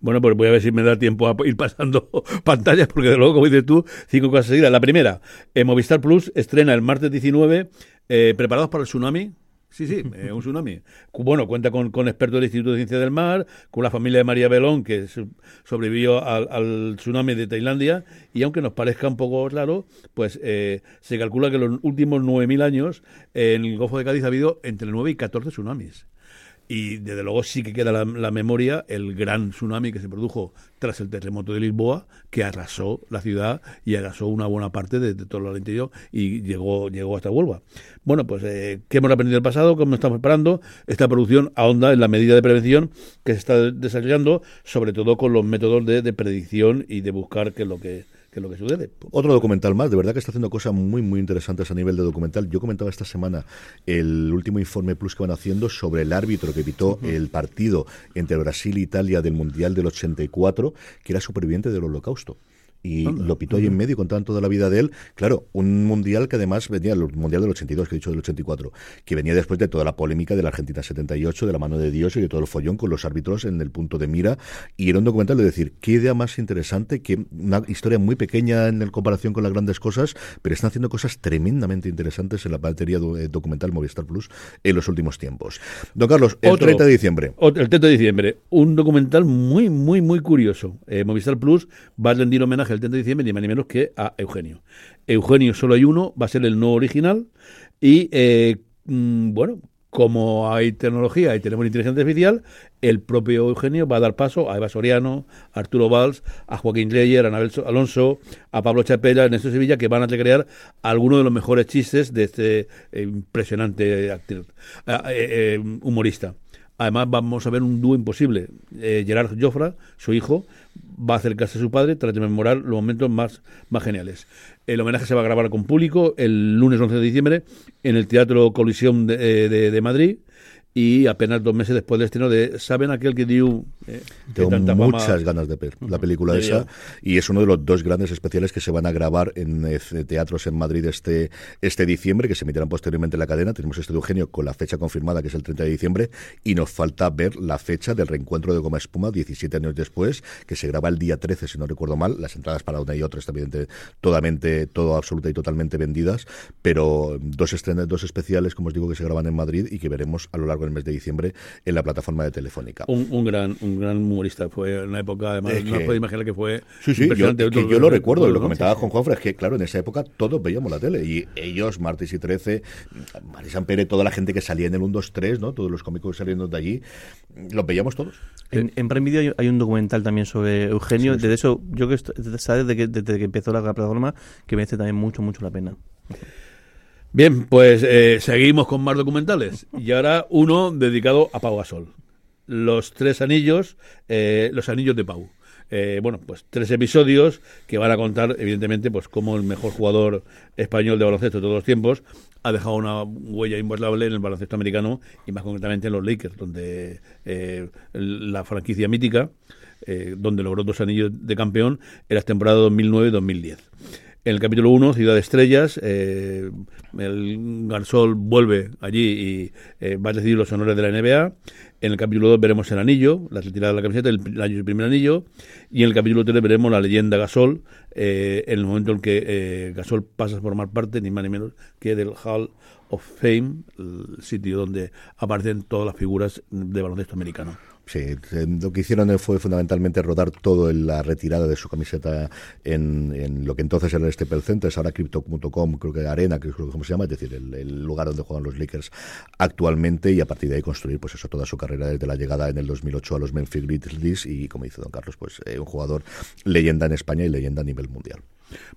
Bueno, pues voy a ver si me da tiempo a ir pasando *laughs* pantallas, porque de luego, como dices tú, cinco cosas seguidas. La primera, eh, Movistar Plus estrena el martes 19, eh, ¿preparados para el tsunami? Sí, sí, eh, un tsunami. Bueno, cuenta con, con expertos del Instituto de Ciencia del Mar, con la familia de María Belón, que so- sobrevivió al, tsunami de Tailandia, y aunque nos parezca un poco raro, pues eh, se calcula que en los últimos 9.000 años en el Golfo de Cádiz ha habido entre 9 y 14 tsunamis. Y desde luego sí que queda la, la memoria el gran tsunami que se produjo tras el terremoto de Lisboa, que arrasó la ciudad y arrasó una buena parte de, todo el interior y llegó, llegó hasta Huelva. Bueno, pues, eh, ¿qué hemos aprendido del pasado? ¿Cómo estamos preparando? Esta producción ahonda en la medida de prevención que se está desarrollando, sobre todo con los métodos de, de predicción y de buscar qué es lo que, qué es lo que sucede. Otro documental más, de verdad que está haciendo cosas muy, muy interesantes a nivel de documental. Yo comentaba esta semana el último informe Plus que van haciendo sobre el árbitro que evitó el partido entre Brasil e Italia del Mundial del 84, que era superviviente del Holocausto. Y lo pitó ahí en medio y contaban toda la vida de él. Claro, un mundial que además venía, el mundial del 82, que he dicho del 84, que venía después de toda la polémica de la Argentina 78, de la mano de Dios y de todo el follón con los árbitros en el punto de mira. Y era un documental de decir, qué idea más interesante, que una historia muy pequeña en comparación con las grandes cosas, pero están haciendo cosas tremendamente interesantes en la batería eh, documental Movistar Plus en los últimos tiempos. Don Carlos, el Otro. 30 de diciembre. El 30 de diciembre, un documental muy, muy, muy curioso. Eh, Movistar Plus va a rendir homenaje el 30 de diciembre ni más ni menos que a Eugenio. Eugenio solo hay uno, va a ser el no original y, eh, mm, bueno, como hay tecnología y tenemos inteligencia artificial, el propio Eugenio va a dar paso a Eva Soriano, a Arturo Valls, a Joaquín Leyer, a Anabel So- Alonso, a Pablo Chapela, a Ernesto Sevilla, que van a recrear algunos de los mejores chistes de este eh, impresionante actor, ah, eh, eh, humorista. Además, vamos a ver un dúo imposible. Eh, Gerard Joffra, su hijo, va a acercarse a su padre tras rememorar los momentos más, más geniales. El homenaje se va a grabar con público el lunes 11 de diciembre en el Teatro Colisión de, eh, de- de Madrid y apenas dos meses después del estreno de ¿Saben aquel que dio? eh, que Tengo fama- muchas ganas de ver la película Sí, esa yo. y es uno de los dos grandes especiales que se van a grabar en eh, teatros en Madrid este, este diciembre, que se emitirán posteriormente en la cadena. Tenemos este de Eugenio con la fecha confirmada, que es el 30 de diciembre, y nos falta ver la fecha del reencuentro de Goma Espuma 17 años después, que se graba el día 13, si no recuerdo mal. Las entradas para una y otra están totalmente, todo absoluta y totalmente vendidas, pero dos estrenos, dos especiales, como os digo, que se graban en Madrid y que veremos a lo largo del mes de diciembre en la plataforma de Telefónica. Un, un gran un gran humorista. Fue una época, además, Es no os que- podéis imaginar que fue Sí, sí, yo, que yo lo recuerdo, y lo ¿no? comentaba con Juanfra, es que claro, en esa época todos veíamos la tele, y ellos, Martes y 13, Marisa Pérez, toda la gente que salía en el 1, 2, 3, ¿no? todos los cómicos saliendo de allí, los veíamos todos. En, en Prime Video hay, un documental también sobre Eugenio. De eso, yo que está desde que, desde que empezó la plataforma, que merece también mucho, mucho la pena. Bien, pues eh, seguimos con más documentales. Y ahora uno dedicado a Pau Gasol. Los tres anillos, eh, los anillos de Pau. Eh, bueno, pues tres episodios que van a contar, evidentemente, pues cómo el mejor jugador español de baloncesto de todos los tiempos ha dejado una huella imborrable en el baloncesto americano y más concretamente en los Lakers, donde eh, la franquicia mítica, eh, donde logró dos anillos de campeón en las temporadas 2009-2010. En el capítulo 1, Ciudad de Estrellas, eh, el Garsol vuelve allí y eh, va a recibir los honores de la NBA. En el capítulo 2 veremos el anillo, la retirada de la camiseta, el, el, el primer anillo. Y en el capítulo 3 veremos la leyenda Gasol, eh, en el momento en que eh, Gasol pasa a formar parte, ni más ni menos, que del Hall of Fame, el sitio donde aparecen todas las figuras de baloncesto americano. Sí, lo que hicieron fue fundamentalmente rodar todo la retirada de su camiseta en, lo que entonces era el Staples Center, es ahora Crypto.com, creo que Arena, que es como se llama, es decir, el, el, lugar donde juegan los Lakers actualmente y a partir de ahí construir pues eso toda su carrera desde la llegada en el 2008 a los Memphis Grizzlies y como dice Don Carlos, pues eh, un jugador leyenda en España y leyenda a nivel mundial.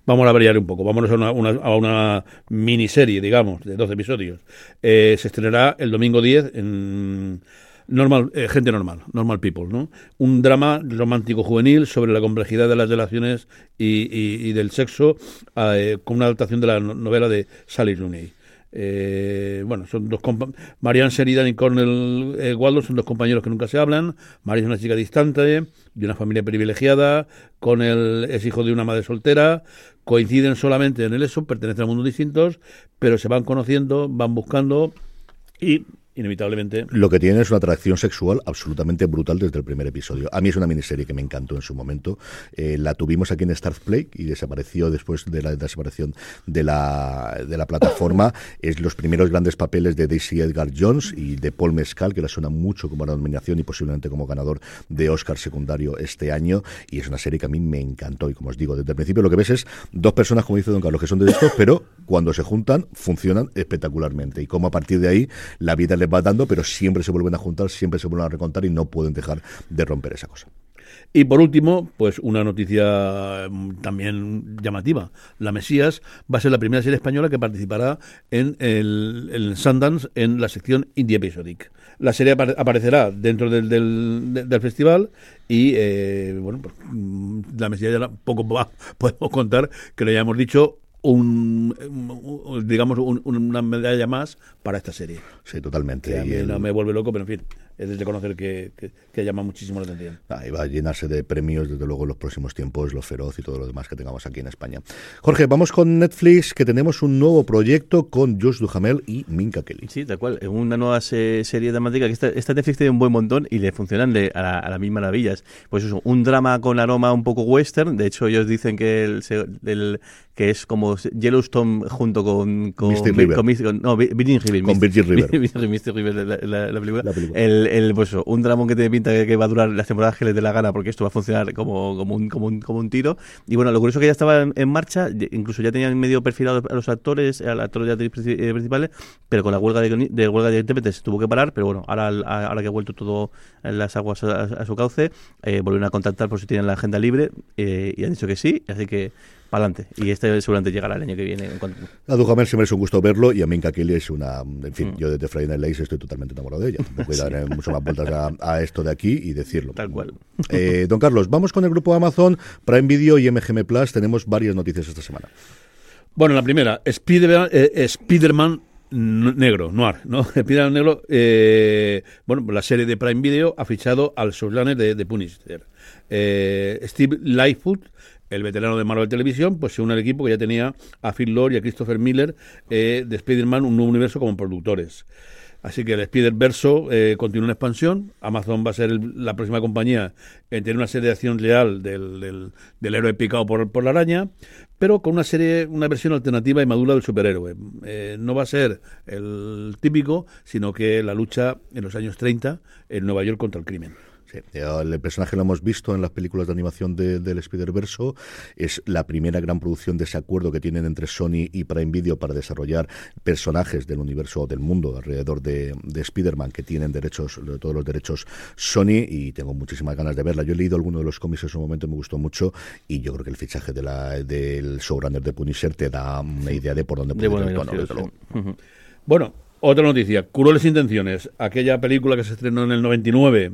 Vamos a variar un poco, vámonos a una, una, a una miniserie, digamos, de 12 episodios. Eh, se estrenará el domingo 10 en normal, eh, gente normal, normal people, ¿no? Un drama romántico juvenil sobre la complejidad de las relaciones y, y, del sexo, eh, con una adaptación de la novela de Sally Rooney. Eh, bueno, son dos Marianne Sheridan y Cornel eh, Waldo son dos compañeros que nunca se hablan. María es una chica distante, de una familia privilegiada. Cornel es hijo de una madre soltera. Coinciden solamente en el eso, pertenecen a mundos distintos, pero se van conociendo, van buscando y inevitablemente. Lo que tiene es una atracción sexual absolutamente brutal desde el primer episodio. A mí es una miniserie que me encantó en su momento. Eh, la tuvimos aquí en Stars Play y desapareció después de la desaparición de la, de la plataforma. Es los primeros grandes papeles de Daisy Edgar Jones y de Paul Mescal, que la suena mucho como la nominación y posiblemente como ganador de Oscar secundario este año. Y es una serie que a mí me encantó. Y como os digo, desde el principio lo que ves es dos personas, como dice Don Carlos, que son de estos, pero cuando se juntan funcionan espectacularmente. Y como a partir de ahí la vida va dando, pero siempre se vuelven a juntar, siempre se vuelven a recontar y no pueden dejar de romper esa cosa. Y por último, pues una noticia también llamativa. La Mesías va a ser la primera serie española que participará en el, Sundance en la sección Indie Episodic. La serie aparecerá dentro del, del, festival y, eh, bueno, pues la Mesías ya poco *laughs* podemos contar que lo hayamos dicho un, digamos un, una medalla más para esta serie. Sí, totalmente. Que a mí el... no me vuelve loco, pero en fin, es de conocer que, que, que, llama muchísimo la atención. Ah, y va a llenarse de premios, desde luego, en los próximos tiempos, Los Feroz y todo lo demás que tengamos aquí en España. Jorge, vamos con Netflix, que tenemos un nuevo proyecto con Josh Duhamel y Minka Kelly. Sí, tal cual. Una nueva se serie dramática que esta, esta, Netflix tiene un buen montón y le funcionan de, a, la, a las mil maravillas. Pues eso, un drama con aroma un poco western. De hecho, ellos dicen que el, el que es como Yellowstone junto con con, Misty River. con, con no, Virgin River, con Virgin *laughs* River, Misty River la, la, la, película. la, película. El, el, pues, un dramón que te pinta que, va a durar las temporadas que les dé la gana porque esto va a funcionar como, como, un, como, un, como un tiro. Y bueno lo curioso es que ya estaba en, marcha incluso ya tenían medio perfilado a los actores al actor y actriz principales pero con la huelga de, de huelga de intérpretes tuvo que parar pero bueno ahora ahora que ha vuelto todo en las aguas a, a su cauce eh, volvieron a contactar por si tienen la agenda libre eh, y han dicho que sí así que para adelante. Y este seguramente llegará el año que viene. En cuanto... A Duhamel siempre es un gusto verlo y a Minka Kelly es una. En fin, mm. yo desde Friday Night Lights estoy totalmente enamorado de ella. Me voy a dar mucho más vueltas a, a, esto de aquí y decirlo. Tal cual. Eh, don Carlos, vamos con el grupo Amazon, Prime Video y MGM Plus. Tenemos varias noticias esta semana. Bueno, la primera, Spider-Man eh, Spider negro, noir, ¿no? *laughs* Spider-Man negro, eh, bueno, la serie de Prime Video ha fichado al showrunner de, de Punisher. Eh, Steve Lightfoot el veterano de Marvel Televisión, pues se une al equipo que ya tenía a Phil Lord y a Christopher Miller eh, de Spider-Man, un nuevo universo como productores. Así que el Spider-Verso eh, continúa en expansión. Amazon va a ser el, la próxima compañía en tener una serie de acción real del, del, del héroe picado por, por, la araña, pero con una serie, una versión alternativa y madura del superhéroe. Eh, no va a ser el típico, sino que la lucha en los años 30 en Nueva York contra el crimen. Sí, el personaje lo hemos visto en las películas de animación de- del Spider-Verse. Es la primera gran producción de ese acuerdo que tienen entre Sony y Prime Video para desarrollar personajes del universo o del mundo alrededor de, de Spider-Man que tienen derechos, todos los derechos Sony y tengo muchísimas ganas de verla. Yo he leído alguno de los cómics en su momento, me gustó mucho y yo creo que el fichaje de la, del showrunner de Punisher te da una idea de por dónde De puede ir el tono. Bueno, otra noticia. Crueles Intenciones, aquella película que se estrenó en el 99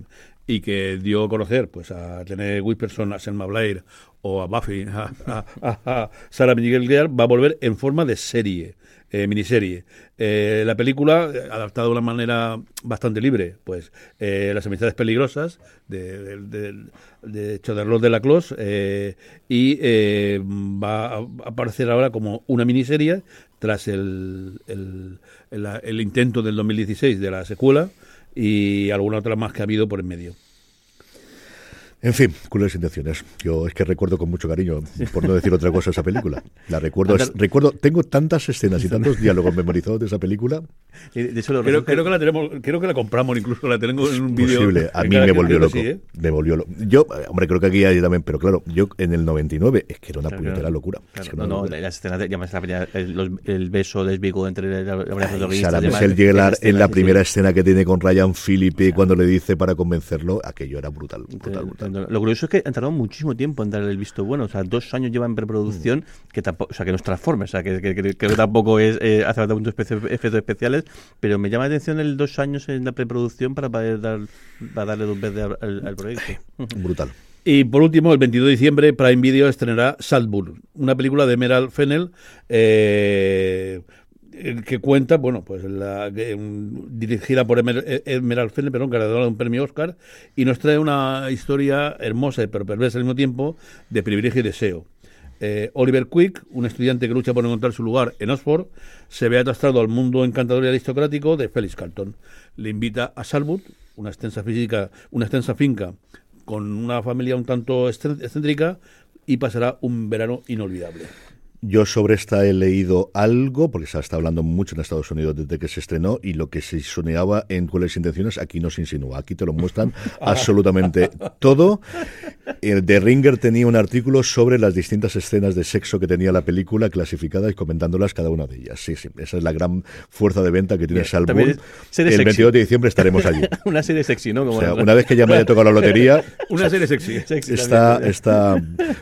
y que dio a conocer pues a Tener Whisperson, a Selma Blair o a Buffy, *laughs* a, a- a- a Sarah Miguel Gellar, va a volver en forma de serie, eh, miniserie. Eh, la película, eh, adaptada de una manera bastante libre, pues eh, Las amistades peligrosas, de, de, de, de Choderlos de la Clos, eh, y va a aparecer ahora como una miniserie tras el, el, el- el intento del 2016 de la secuela y alguna otra más que ha habido por en medio. En fin, crueles intenciones. Yo es que recuerdo con mucho cariño, por no decir otra cosa, esa película. La recuerdo, es- recuerdo, tengo tantas escenas y tantos diálogos memorizados de esa película. De hecho, lo Creo, creo que la tenemos, creo que la compramos incluso, la tengo en un vídeo. Posible. A mí me volvió loco. sí, ¿eh? Me volvió loco. Yo, hombre, creo que aquí hay también, pero claro, yo en el 99 es que era una Claro, puñetera claro. locura. Claro, Es que no, no, locura. las escenas de, ya más la primera- el, el beso desvigo entre la, la, la Ay, demás, Michelle Gellar en la escena, sí, primera sí. escena que tiene con Ryan Philippe cuando le dice para convencerlo, aquello era brutal, brutal, brutal. Lo curioso es que han tardado muchísimo tiempo en darle el visto bueno. O sea, dos años llevan en preproducción, que tampoco, o sea, que no es Transformers, o sea, que, que- que- que tampoco es, eh, hace falta muchos efectos especiales, pero me llama la atención el dos años en la preproducción para poder dar, para darle dos veces al, al- proyecto. Brutal. Y por último, el 22 de diciembre, Prime Video estrenará Saltburn, una película de Meral Fennel eh, que cuenta, bueno, pues la, dirigida por Emer- Emerald Fennel, perdón, ganadora de un premio Oscar, y nos trae una historia hermosa pero perversa al mismo tiempo de privilegio y deseo. Eh, Oliver Quick, un estudiante que lucha por encontrar su lugar en Oxford, se ve atrastado al mundo encantador y aristocrático de Felix Carlton. Le invita a Salwood, una extensa física, una extensa finca con una familia un tanto excén- excéntrica y pasará un verano inolvidable. Yo sobre esta he leído algo, porque se está hablando mucho en Estados Unidos desde que se estrenó, y lo que se soñaba en Cuáles Intenciones aquí no se insinúa. Aquí te lo muestran *laughs* absolutamente todo. El de Ringer tenía un artículo sobre las distintas escenas de sexo que tenía la película clasificadas y comentándolas cada una de ellas. Sí, sí, esa es la gran fuerza de venta que tiene serie El sexy. 22 de diciembre estaremos allí. *laughs* Una serie sexy, ¿no? Como O sea, una vez que ya me haya tocado la lotería, *laughs* Una serie sexy. sexy está, está,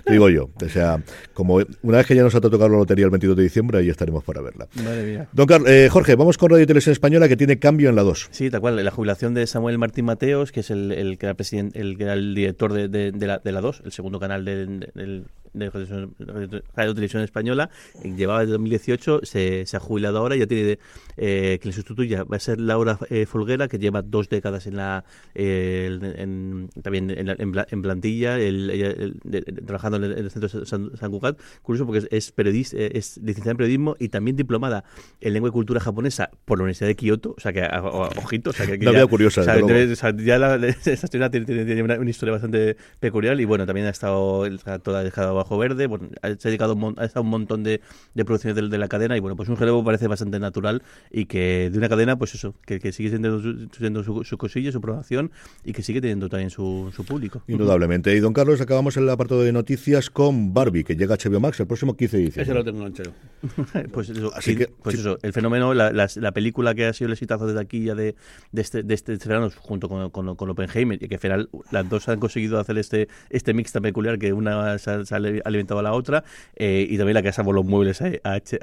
digo yo, o sea, como una vez que ya nos ha tocado la lotería el 22 de diciembre, ahí estaremos para verla. Madre mía. Don Carlos, eh, Jorge, vamos con Radio y Televisión Española que tiene cambio en la 2. Sí, tal cual. La jubilación de Samuel Martín Mateos, que es el, el que era presidente, el que era el director de, de- de la, de la 2, el segundo canal de, de- del- de Radio Radio Televisión Española, llevaba desde 2018, se, se ha jubilado ahora y ya tiene eh, que le sustituya. Va a ser Laura eh, Folguera, que lleva dos décadas en la eh, en- también en, la- en en plantilla, el- el- de- trabajando en el, en el centro San, San Cugat. Curioso porque es, es periodista, eh, es licenciada en periodismo y también diplomada en lengua y cultura japonesa por la Universidad de Kioto. O sea que, a- ojito, o sea que ya- vida curiosa, o sea, debe- o sea, ya la, *laughs* esa señora tiene, tiene- tiene una, una historia bastante peculiar y bueno, también ha estado toda dejado bajo verde, bueno, ha- se ha dedicado un, mon- ha estado un montón de, de producciones de, de la cadena y bueno, pues un relevo parece bastante natural y que de una cadena, pues eso, que, que sigue siendo, su, siendo su, su cosilla, su programación y que sigue teniendo también su, su público. Indudablemente. Y don Carlos, acabamos el apartado de noticias con Barbie, que llega a HBO Max el próximo 15 de Ese diciembre. lo tengo enganchado. *laughs* pues eso, Así sí, que- pues sí. eso, el fenómeno, la, la, la película que ha sido el exitazo de taquilla de, de, este, de este verano junto con, con, con Oppenheimer, y que al final las dos han conseguido hacer este, este mix tan peculiar que una se alimentado a la otra, eh, y también la que ha salvado los muebles a,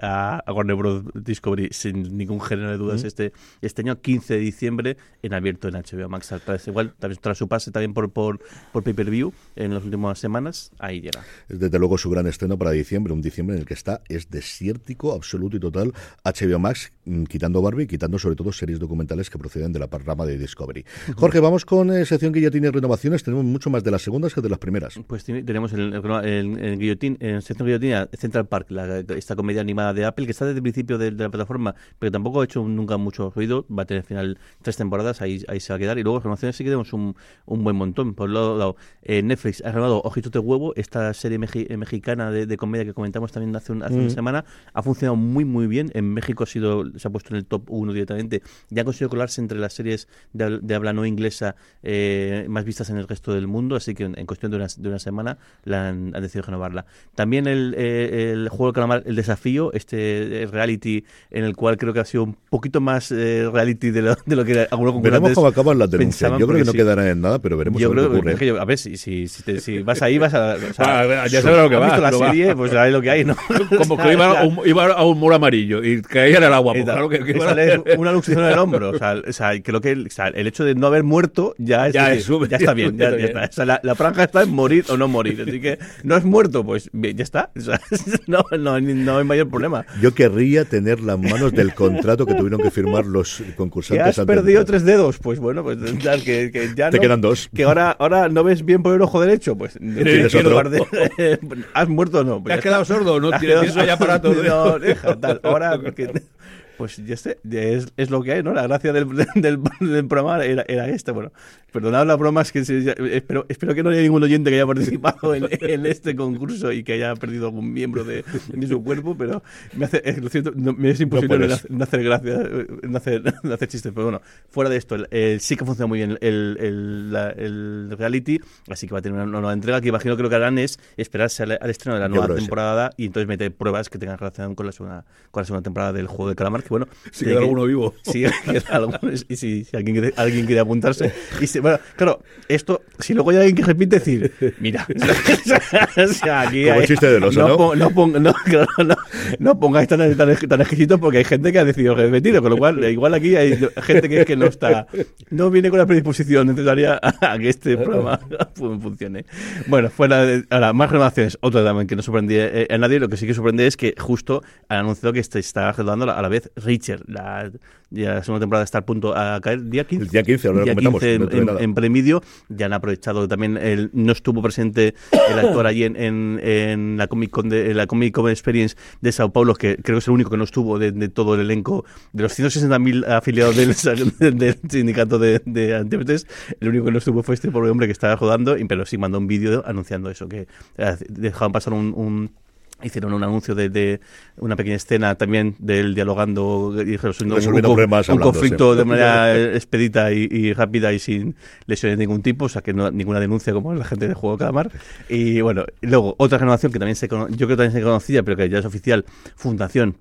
a, a Warner Bros. Discovery sin ningún género de dudas este, este año, 15 de diciembre, en abierto en HBO Max. Tras, igual, tras su pase también por, por, por pay-per-view en las últimas semanas, ahí llega. Es desde luego su gran estreno para diciembre, un diciembre en el que está, es desértico, absoluto y total, HBO Max, mm, quitando Barbie, quitando sobre todo series documentales que proceden de la rama de Discovery. Jorge, vamos con eh, sección que ya tiene renovaciones, tenemos mucho más de las segundas que de las primeras. Pues tiene- tenemos el, el, el, el guillotín, en guillotina Central Park, la- esta comedia animada de Apple, que está desde el principio de, de la plataforma, pero tampoco ha hecho nunca mucho ruido. Va a tener al final tres temporadas, ahí, ahí se va a quedar. Y luego, renovaciones sí que tenemos un, un buen montón. Por otro lado, eh, Netflix ha renovado Ojitos de Huevo, esta serie eh, mexicana de, de comedia que comentamos también hace, un- hace una semana. Ha funcionado muy, muy bien. En México ha sido se ha puesto en el top 1 directamente, ya ha conseguido colarse entre las series de, de habla no inglesa eh, más vistas en el resto del mundo, así que en, en cuestión de una, de una semana la han, han decidido renovarla. También el, eh, el juego de calamar, el desafío, este eh, reality en el cual creo que ha sido un poquito más eh, reality de lo, *laughs* de lo que algunos Veremos cómo acaban las denuncias. Yo creo que no sí. quedará en nada, pero veremos Yo creo qué ocurre. que yo- a ver, si, si, si, te- si vas ahí, vas a. O sea, *laughs* Ah, ya sabes lo que ¿has va, visto la va. serie, pues sabes lo que hay, ¿no? *laughs* Como que iba a, un, iba a un muro amarillo y caía en el agua. Pues claro que, que a- una luxación en el hombro. O sea, o sea, creo que el, o sea, el hecho de no haber muerto ya, es Ya es ya está bien. Ya, está ya bien. está. O sea, la, la franja está en morir o no morir. Así que no es muerto, pues bien, ya está. *laughs* O sea, no, no, no hay mayor problema. Yo querría tener las manos del contrato que tuvieron que firmar los ¿Que concursantes. has antes de perdido tres dedos? Pues bueno, pues tal, que, que ya Te no- quedan dos. Que ahora, ahora no ves bien por el ojo derecho, pues Tienes en otro. lugar de- *laughs* ¿Has muerto o no? Pues ¿Te ya has quedado está. sordo? No *laughs* Has tienes- aparatos de- No, deja, tal. Ahora, que- pues ya sé, ya es, es lo que hay, ¿no? La gracia del, del, del programa era, era esta. Bueno, perdonad las bromas, que se- espero, espero que no haya ningún oyente que haya participado en, *laughs* en este concurso y que haya perdido algún miembro de, de su cuerpo, pero me hace, es, lo siento, no- me es imposible no, no hacer gracia, no hacer, no hacer chistes, pero bueno, fuera de esto, el- el- sí que funciona muy bien el, el, la- el reality, así que va a tener una nueva entrega que imagino que lo que harán es esperarse al, al estreno de la nueva sí. temporada y entonces meter pruebas que tengan relación con la segunda, con la segunda temporada del juego de calamar, que bueno, Si queda que- alguno vivo. *laughs* Sí, queda alguno, y si, si alguien, quiere, alguien quiere apuntarse. Y si- bueno, claro, esto, si luego hay alguien que repite, decir, mira, *laughs* *laughs* o sea, aquí hay- chiste del oso, ¿no? no, pon- no, *laughs* claro, no, no pongáis tan, tan, tan exquisitos porque hay gente que ha decidido repetir, con lo cual, igual aquí hay gente que, que no está, no viene con la predisposición necesaria a que este programa fu- funcione. Bueno, fuera de, ahora, más renovaciones, otra también que no sorprende eh, a nadie, lo que sí que sorprende es que justo han anunciado que se está rodando a la vez Richard, la, ya la segunda temporada está a punto a caer día 15. El día 15, ahora Día comentamos, 15 en, dentro de en, en ya han aprovechado también, el, no estuvo presente el actor allí en, en, en la Comic Con de, en la Comic Con Experience de Sao Paulo, que creo que es el único que no estuvo de, de todo el elenco, de los 160.000 afiliados del, *laughs* del sindicato de, de el único que no estuvo fue este pobre hombre que estaba rodando, y- pero sí mandó un vídeo anunciando eso, que eh, dejaban pasar un- un Hicieron un anuncio de, de una pequeña escena también de él dialogando y resolviendo un, problemas, un conflicto de manera eh, expedita y, y rápida y sin lesiones de ningún tipo, o sea que no ninguna denuncia como la gente de Juego Calamar. Y bueno, luego otra renovación que también se yo creo que también se conocía, pero que ya es oficial, Fundación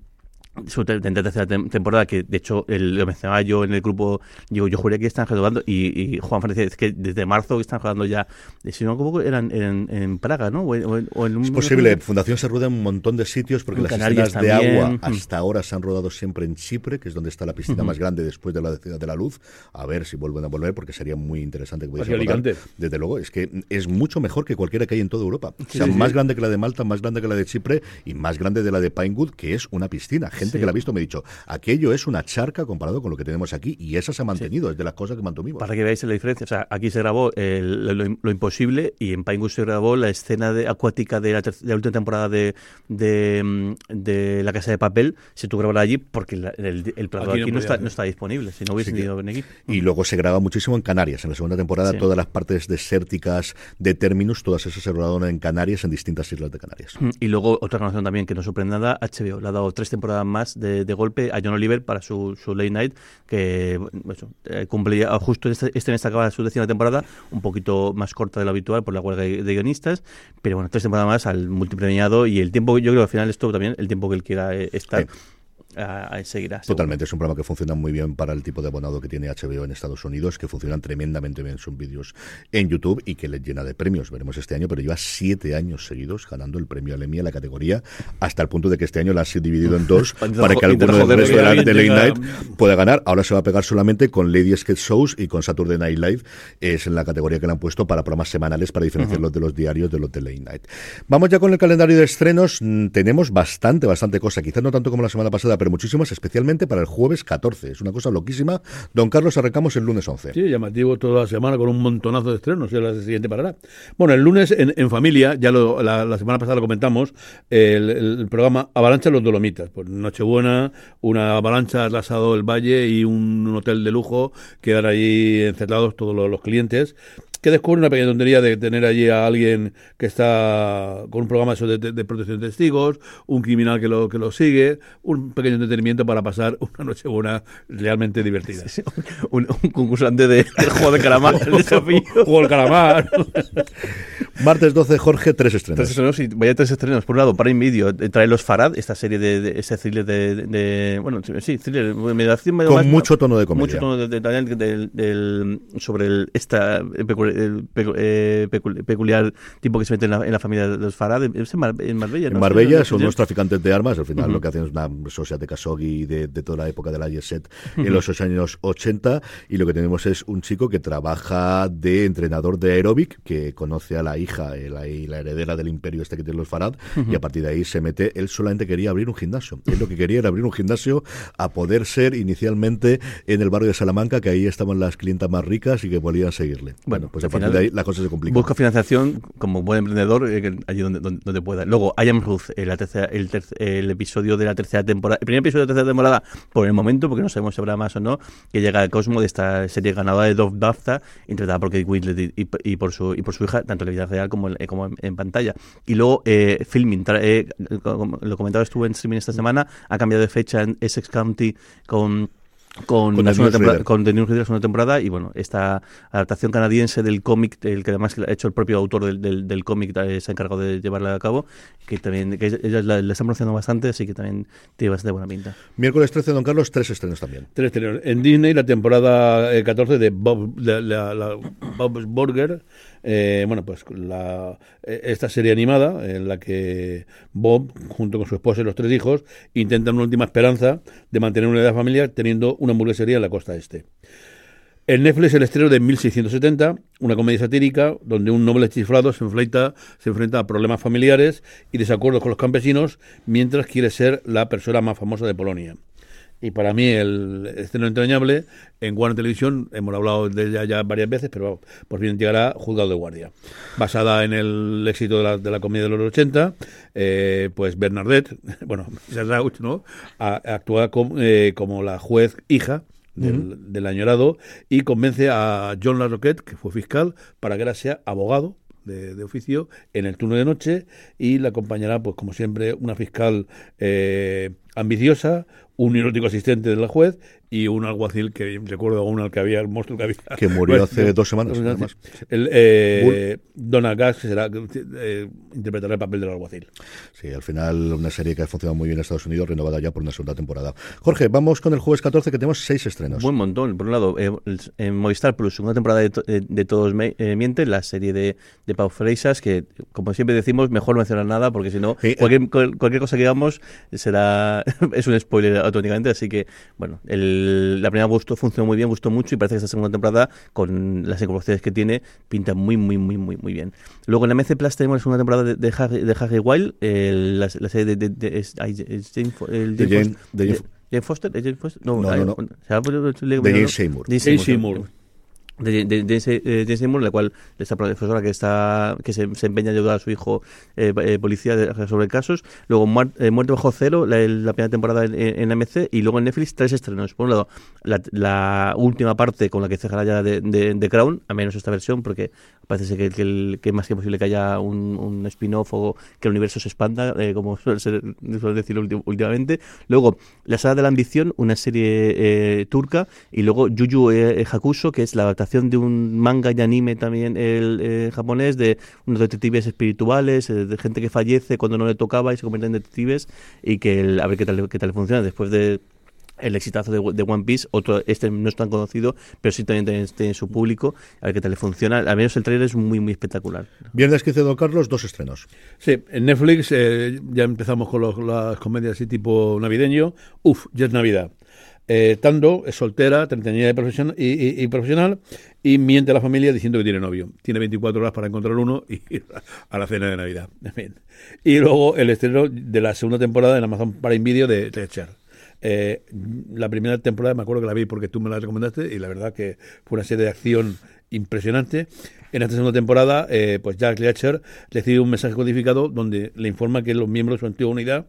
su tercera tem- temporada que de hecho el- lo mencionaba yo en el grupo yo, yo juré que están renovando y, y Juan Francis es que desde marzo que están jugando ya si no me equivoco eran en, en Praga ¿no? o en, o un- Es posible, Fundación se rueda en un montón de sitios porque En las Canarias escenas de agua hasta ahora se han rodado siempre en Chipre, que es donde está la piscina más grande después de la Ciudad de la Luz. A ver si vuelven a volver porque sería muy interesante que pudiese Hacia rodar. Alicante. Desde luego, es que es mucho mejor que cualquiera que hay en toda Europa. o sea, sí, sí. más grande que la de Malta, más grande que la de Chipre y más grande de la de Pinewood, que es una piscina. Gente Sí. que la ha visto me ha dicho, aquello es una charca comparado con lo que tenemos aquí y esa se ha mantenido, es de las cosas que mantuvimos. Para que veáis la diferencia, o sea, aquí se grabó el- lo, lo imposible y en Pinewood se grabó la escena de, acuática de la, ter- de la última temporada de, de, mm, de La Casa de Papel, se tuvo que grabar allí porque la- el, el plato Aquí aquí, no está, no está disponible, si no hubiese ido en equipo. Y luego se graba muchísimo en Canarias. En la segunda temporada, Sí. todas las partes desérticas de Terminus, todas esas se rodaron en Canarias, en distintas islas de Canarias. Mm, Y luego otra canción también que no sorprende nada, HBO le ha dado tres temporadas más de, golpe a John Oliver para su, su Late Night, que eso, eh, cumple ya- justo este, este mes acaba su décima temporada, un poquito más corta de lo habitual por la huelga de, guionistas, pero bueno, tres temporadas más al multipremiado y el tiempo, yo creo que al final esto también, el tiempo que él quiera eh, estar. A, a seguirá. seguro. Totalmente, es un programa que funciona muy bien para el tipo de abonado que tiene HBO en Estados Unidos, que funcionan tremendamente bien sus vídeos en YouTube y que les llena de premios. Veremos este año, pero lleva siete años seguidos ganando el premio al Emmy en la categoría, hasta el punto de que este año la han dividido en dos *laughs* Para que alguno del resto de, la, de Late Night pueda ganar. Ahora se va a pegar solamente con Lady Sketch Shows y con Saturday Night Live. Es en la categoría que le han puesto para programas semanales para diferenciarlos de los diarios de los de Late Night. Vamos ya con el calendario de estrenos. Mm, Tenemos bastante, bastante cosa. Quizás no tanto como la semana pasada, pero muchísimas, especialmente para el jueves 14. Es una cosa loquísima. Don Carlos, arrancamos el lunes 11. Sí, llamativo toda la semana con un montonazo de estrenos. Ya la siguiente parará. Bueno, el lunes en, en familia, ya lo- la, la semana pasada lo comentamos, el, el programa Avalancha los Dolomitas. Pues Nochebuena, una avalancha atlasado el valle y un, un hotel de lujo. Quedan allí encerrados todos los, los clientes. Que descubre una pequeña tontería de tener allí a alguien que está con un programa de, de- de protección de testigos, un criminal que lo, que lo sigue, un pequeño de entretenimiento para pasar una noche buena realmente divertida. un, un concursante de, del juego de calamar, *laughs* el desafío. *laughs* Juego del calamar. Martes 12, Jorge, tres estrenos. Tres estrenos y vaya tres estrenos. Por un lado, Prime Video eh, trae Los Farad, esta serie de, de ese thriller de, bueno, sí, thriller, Con más- mucho tono de comedia. Mucho tono de, de- sobre el, esta pecu- el pecu- eh, pecu- peculiar tipo que se mete en la, en la familia de los Farad, es en, Mar- en Marbella, En ¿no? Marbella Sí, son unos traficantes de armas, al final lo que hacen es una sociedad de Khashoggi de, de toda la época de la Yeset en los años 80 y lo que tenemos es un chico que trabaja de entrenador de aeróbic, que conoce a la hija, eh, la, y la heredera del imperio este que tiene los Farad, y a partir de ahí se mete, él solamente quería abrir un gimnasio, él lo que quería era abrir un gimnasio a poder ser inicialmente en el barrio de Salamanca, que ahí estaban las clientas más ricas y que podían seguirle. Bueno, pues a partir de ahí la cosa se complica. Busca financiación como buen emprendedor eh, allí donde, donde, donde pueda. Luego, I Am Ruth, eh, la tercera- el, terc- el episodio de la tercera temporada, el primer episodio de la tercera temporada por el momento, porque no sabemos si habrá más o no, que llega al Cosmo de esta serie ganadora de Dove BAFTA, interpretada por Kate Winslet y, y- por su y por su hija, tanto en la vida real como en, como en, pantalla. Y luego, eh, Filming, eh, lo comentaba estuve en streaming esta semana, ha cambiado de fecha en Essex County con con, Con la The segunda temporada, Newsreader. con The Newsreader, la segunda temporada y bueno, esta adaptación canadiense del cómic, el que además ha hecho el propio autor del, del, del cómic, eh, se ha encargado de llevarla a cabo, que también que ellos la, la están pronunciando bastante, así que también tiene bastante buena pinta. Miércoles 13, Don Carlos, tres estrenos también. Tres estrenos. En Disney, la temporada eh, 14 de Bob, la, la- la- Bob's Burger. Eh, bueno, pues la, eh, esta serie animada en la que Bob, junto con su esposa y los tres hijos, intentan una última esperanza de mantener una unidad familiar teniendo una hamburguesería en la costa este. En Netflix el estreno de 1670, una comedia satírica donde un noble chiflado se enfrenta, se enfrenta a problemas familiares y desacuerdos con los campesinos mientras quiere ser la persona más famosa de Polonia. Y para mí el estreno entrañable en Warner Televisión, hemos hablado de ella ya varias veces, pero por fin llegará Juzgado de Guardia. Basada en el éxito de la, de la comedia de los 80, eh, pues Bernadette, *laughs* bueno, ¿no? A- actúa com- eh, como la juez hija del, del añorado y convence a John Larroquette, que fue fiscal, para que ahora sea abogado de, de oficio en el turno de noche y la acompañará, pues como siempre, una fiscal eh, ambiciosa, un erótico asistente de la juez y un alguacil que recuerdo aún al que había, el monstruo que había. Que murió hace dos semanas, nada más. El, eh, Donald Gas, que será, eh, interpretará el papel del alguacil. Sí, al final una serie que ha funcionado muy bien en Estados Unidos, renovada ya por una segunda temporada. Jorge, vamos con el jueves 14 que tenemos seis estrenos. Buen montón. Por un lado, eh, en Movistar Plus, segunda temporada de, to- de- de Todos Me- eh, Mienten, la serie de, de Pau Freisas, que como siempre decimos, mejor no mencionar nada, porque si no, Sí, eh. cualquier, cual- cualquier cosa que digamos será *laughs* es un spoiler automáticamente. Así que, bueno, el- la primera gustó, funcionó muy bien, gustó mucho y parece que esta segunda temporada, con las incorporaciones que tiene, pinta muy, muy, muy, muy, muy bien. Luego en la MC Plus tenemos la segunda temporada de, de, Harry, de Harry Wild, el- la, la serie de, de, Jane Foster-. No, no, no. De Jane. Seymour. Jane Seymour. De, de, de ese, eh, Seymour, la cual esta profesora que está que se, empeña en ayudar a su hijo eh, eh, policía de- resolver casos. Luego eh, Muerte bajo cero, la, la primera temporada en, en AMC y luego en Netflix tres estrenos. Por un lado, la, la última parte con la que cerrará ya de, de, de Crown, a menos esta versión, porque parece que, que, que más que posible que haya un, un spin-off o que el universo se expanda, eh, como *laughs* suele, ser, suele decir últimamente. Luego, La Sala de la Ambición, una serie eh, turca, y luego Yu Yu eh, Hakusho, que es la adaptación de un manga y anime también el, eh, japonés, de unos detectives espirituales, eh, de gente que fallece cuando no le tocaba y se convierte en detectives, y que a ver qué tal, qué tal funciona después de el exitazo de, de One Piece, otro, este no es tan conocido, pero sí también tiene, tiene su público, a ver qué tal le funciona. Al menos el trailer es muy, muy espectacular. Viernes 15 Don Carlos, dos estrenos. Sí, en Netflix eh, ya empezamos con los- las comedias así tipo navideño. Uf, ya es Navidad. Eh, Tando es soltera, treintañera y, profesion- y, y- y profesional y miente a la familia diciendo que tiene novio. Tiene 24 horas para encontrar uno y ir *laughs* a la cena de Navidad. En fin. Y luego el estreno de la segunda temporada en Amazon Prime Video de Treacher. Eh, la primera temporada me acuerdo que la vi porque tú me la recomendaste y la verdad que fue una serie de acción impresionante. En esta segunda temporada, eh, pues Jack Reacher recibe un mensaje codificado donde le informa que los miembros de su antigua unidad,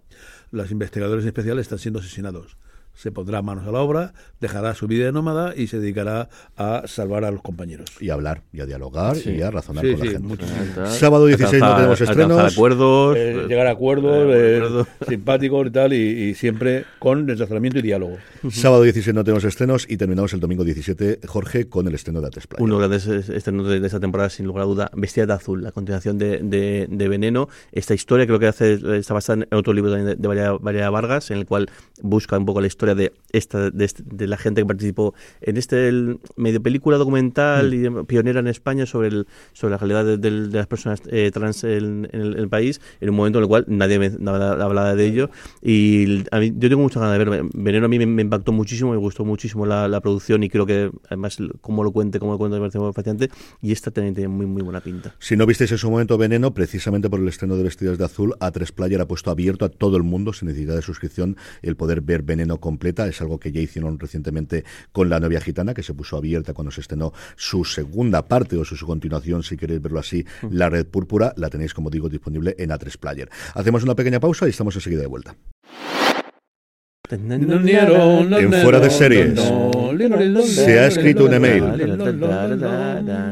los investigadores especiales, están siendo asesinados. Se pondrá manos a la obra, dejará su vida de nómada y se dedicará a salvar a los compañeros. Y a hablar, y a dialogar, Sí. y a razonar Sí, con sí, la gente. mucho. Sábado 16 no Alcanzar- tenemos alcanzar estrenos. acuerdos. Eh, pues, llegar a acuerdos, eh, eh, acuerdos. *laughs* simpáticos y tal, y, y siempre con desplazamiento y diálogo. Sábado 16 no tenemos estrenos y terminamos el domingo 17, Jorge, con el estreno de Atesplaya. Uno de los grandes estrenos de, esta temporada, sin lugar a duda, Vestida de Azul, la continuación de, de- de Veneno. Esta historia creo que hace, está basada en otro libro de, de Valeria Vargas, en el cual busca un poco la historia de esta de, este- de la gente que participó en este el medio película documental y pionera en España sobre el, sobre la realidad de, de- de las personas eh, trans en, en el, en el país, en un momento en el cual nadie me, hablaba de ello. Y a mí, yo tengo muchas ganas de ver. Veneno a mí me, me impactó muchísimo, me gustó muchísimo la, la producción y creo que además cómo lo cuente, cómo lo cuenta me parece muy fascinante. Y esta también tiene muy, muy buena pinta. Si no visteis en su momento Veneno, precisamente por el estreno de Vestidas de Azul, A3 Player ha puesto abierto a todo el mundo, sin necesidad de suscripción, el poder ver Veneno completa. Es algo que ya hicieron recientemente con La novia gitana, que se puso abierta cuando se estrenó su segunda parte o su, su continuación, si queréis verlo así, La Red Púrpura. La tenéis, como digo, disponible en A3 Player. Hacemos una pequeña pausa y estamos enseguida de vuelta. En Fuera de Series. Se ha escrito un email.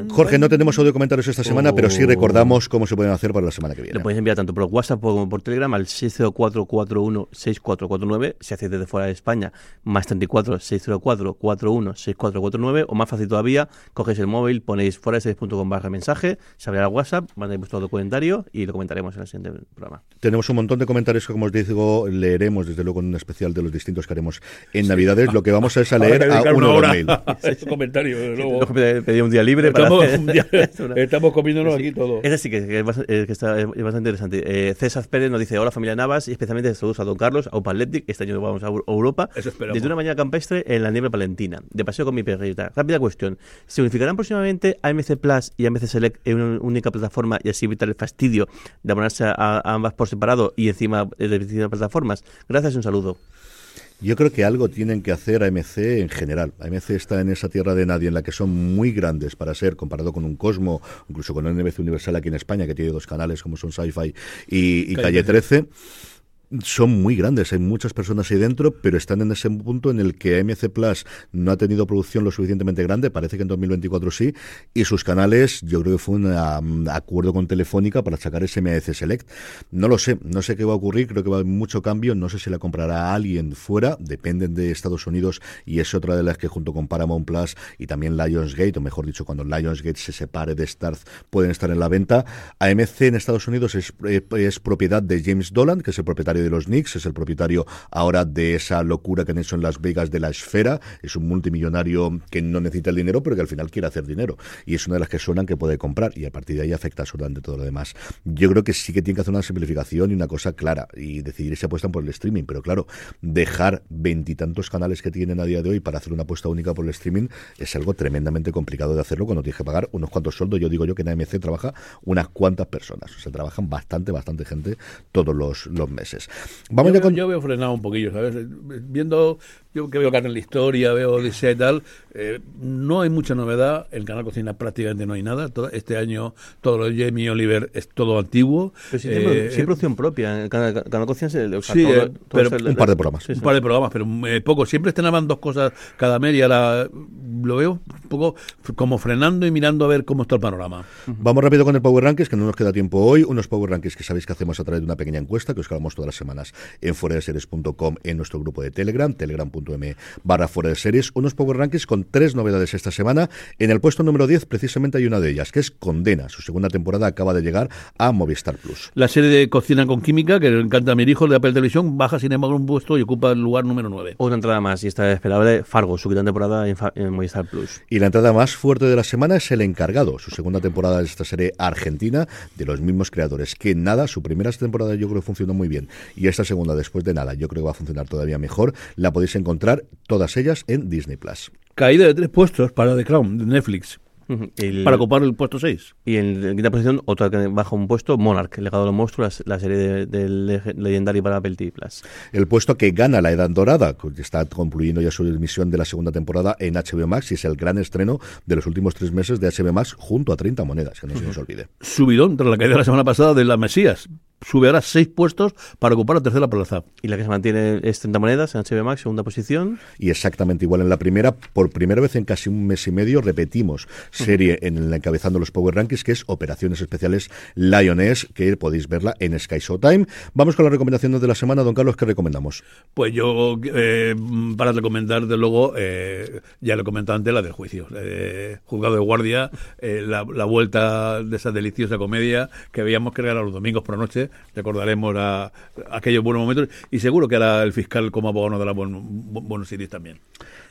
Jorge, no tenemos audio comentarios esta semana, pero sí recordamos cómo se pueden hacer para la semana que viene. Lo podéis enviar tanto por WhatsApp como por Telegram al 604416449, si hacéis desde fuera de España, más 34 604 41 6449, o más fácil todavía, cogéis el móvil, ponéis fuera de series.com barra mensaje, se abrirá WhatsApp, mandáis vuestro documentario y lo comentaremos en el siguiente programa. Tenemos un montón de comentarios que, como os digo, leeremos desde luego en un especial de los distintos que haremos en Navidades. Lo que vamos a es a leer a uno de mail. a ese comentario, luego. Pedí un día libre para Estamos, hacer- *laughs* estamos comiéndonos aquí todo. Ese sí que, que es, bast- eh, que está, es bastante interesante. Eh, César Pérez nos dice, hola familia Navas, y especialmente saludos a Don Carlos, a Athletic, este año vamos a Eu- Europa, Eso desde una mañana campestre en la nieve palentina, de paseo con mi perrita. Rápida cuestión, ¿se unificarán próximamente AMC Plus y AMC Select en una única plataforma y así evitar el fastidio de abonarse a, a ambas por separado y encima de distintas plataformas? Gracias y un saludo. Yo creo que algo tienen que hacer AMC en general. AMC está en esa tierra de nadie en la que son muy grandes para ser, comparado con un Cosmo, incluso con un NBC Universal aquí en España, que tiene dos canales como son Sci-Fi y, y Calle Calle 13. Son muy grandes, hay muchas personas ahí dentro, pero están en ese punto en el que AMC Plus no ha tenido producción lo suficientemente grande, parece que en 2024 sí, y sus canales, yo creo que fue un um, acuerdo con Telefónica para sacar ese MAC Select. No lo sé, no sé qué va a ocurrir, creo que va a haber mucho cambio, no sé si la comprará alguien fuera, dependen de Estados Unidos y es otra de las que junto con Paramount Plus y también Lionsgate, o mejor dicho, cuando Lionsgate se separe de Starz, pueden estar en la venta. AMC en Estados Unidos es, eh, es propiedad de James Dolan, que es el propietario de los Knicks, es el propietario ahora de esa locura que han hecho en Las Vegas de la esfera, es un multimillonario que no necesita el dinero, pero que al final quiere hacer dinero, y es una de las que suenan que puede comprar, y a partir de ahí afecta absolutamente todo lo demás. Yo creo que sí que tiene que hacer una simplificación y una cosa clara, y decidir si apuestan por el streaming, pero claro, dejar veintitantos canales que tienen a día de hoy para hacer una apuesta única por el streaming es algo tremendamente complicado de hacerlo cuando tienes que pagar unos cuantos sueldos. Yo digo yo que en AMC trabaja unas cuantas personas, o sea, trabajan bastante, bastante gente todos los, los meses. Vamos yo, ya con... yo veo frenado un poquillo, ¿sabes? Viendo, yo que veo la Historia, veo Odisea y tal, eh, no hay mucha novedad. En Canal Cocina prácticamente no hay nada. Todo, este año todo lo de Jamie Oliver es todo antiguo. Pero sí, Eh, hay producción propia. En Canal, Canal Cocina se- o sea, Sí, todo- eh, todo pero un par de programas. Sí, sí. un par de programas, pero eh, poco. Siempre estrenaban dos cosas cada y ahora lo veo un poco como frenando y mirando a ver cómo está el panorama. Vamos rápido con el Power Rankings, que no nos queda tiempo hoy. Unos Power Rankings que sabéis que hacemos a través de una pequeña encuesta que os grabamos todas las semanas en foradeseries.com en nuestro grupo de Telegram, telegram.m barra fuera de series. Unos Power Rankings con tres novedades esta semana. En el puesto número 10 precisamente hay una de ellas, que es Condena. Su segunda temporada acaba de llegar a Movistar Plus. La serie de Cocina con Química, que le encanta a mi hijo de Apple Televisión, baja sin embargo un puesto y ocupa el lugar número 9. Otra entrada más, y esta es esperable, Fargo, su quinta temporada en, en Movistar Plus. Y la entrada más fuerte de la semana es El Encargado, su segunda temporada de esta serie argentina de los mismos creadores. Que nada, su primera temporada yo creo que funcionó muy bien. Y esta segunda, después de nada, yo creo que va a funcionar todavía mejor. La podéis encontrar todas ellas en Disney Plus. Caída de tres puestos para The Crown, de Netflix. El- para ocupar el puesto 6. y en, en quinta posición, otra que baja un puesto, Monarch, el legado de los monstruos, la, la serie de, de lege- legendario para Apple TV Plus. El puesto que gana la Edad Dorada, que está concluyendo ya su emisión de la segunda temporada en HBO Max y es el gran estreno de los últimos tres meses de HBO Max junto a 30 monedas, que no se nos olvide. Subidón tras la caída de la semana pasada de La Mesías. Sube ahora seis puestos para ocupar la tercera plaza. Y la que se mantiene es 30 monedas en HBO Max, segunda posición. Y exactamente igual en la primera, por primera vez en casi un mes y medio, repetimos serie en el encabezando los Power Rankings, que es Operaciones Especiales Lioness, que podéis verla en Sky Showtime. Vamos con las recomendaciones de la semana, don Carlos, ¿qué recomendamos? Pues yo, eh, para recomendar, de luego, eh, ya lo comenté antes, la del juicio. Eh, juzgado de guardia, eh, la, la vuelta de esa deliciosa comedia que veíamos que era los domingos por la noche. Recordaremos a, aquellos buenos momentos y seguro que era el fiscal como abogado de la buen, buenos series también.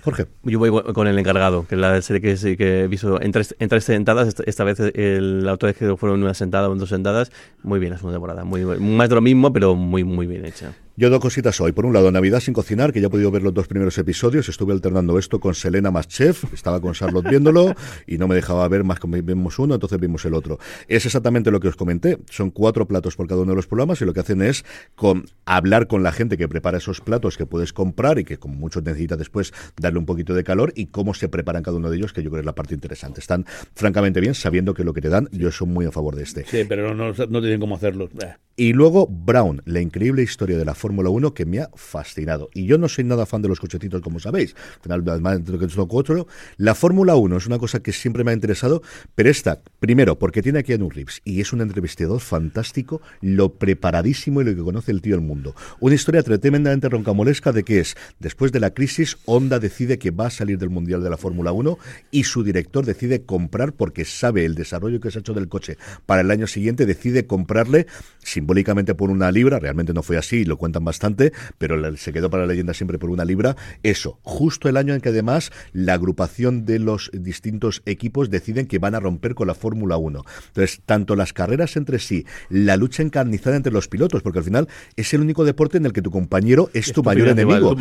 Jorge. Yo voy con el encargado, que es la serie que, sí que he visto en tres, en tres sentadas. Esta, esta vez el, la otra vez que fueron una sentada o en dos sentadas. Muy bien la segunda temporada. Muy, más de lo mismo, pero muy, muy bien hecha. Yo dos cositas hoy. Por un lado, Navidad sin cocinar, que ya he podido ver los dos primeros episodios. Estuve alternando esto con Selena más Chef. Estaba con Charlotte viéndolo *laughs* y no me dejaba ver más que vimos uno, entonces vimos el otro. Es exactamente lo que os comenté. Son cuatro platos por cada uno de los programas y lo que hacen es con, hablar con la gente que prepara esos platos que puedes comprar y que como muchos necesita después darle un poquito de calor y cómo se preparan cada uno de ellos, que yo creo que es la parte interesante. Están francamente bien sabiendo que lo que te dan, yo soy muy a favor de este. Sí, pero no, no, no tienen cómo hacerlo. Y luego Brown, la increíble historia de la Fórmula 1 que me ha fascinado. Y yo no soy nada fan de los cochecitos, como sabéis. Además, de lo que es otro, la Fórmula 1 es una cosa que siempre me ha interesado, pero esta, primero, porque tiene aquí a Reeves y es un entrevistador fantástico, lo preparadísimo y lo que conoce el tío del mundo. Una historia tremendamente roncamolesca de que es, después de la crisis, Honda decide que va a salir del Mundial de la Fórmula 1 y su director decide comprar porque sabe el desarrollo que se ha hecho del coche para el año siguiente, decide comprarle simbólicamente por una libra, realmente no fue así, lo bastante, pero se quedó para la leyenda siempre por una libra, eso, justo el año en que además la agrupación de los distintos equipos deciden que van a romper con la Fórmula 1. Entonces, tanto las carreras entre sí, la lucha encarnizada entre los pilotos, porque al final es el único deporte en el que tu compañero es, tu, mayor, enemigo.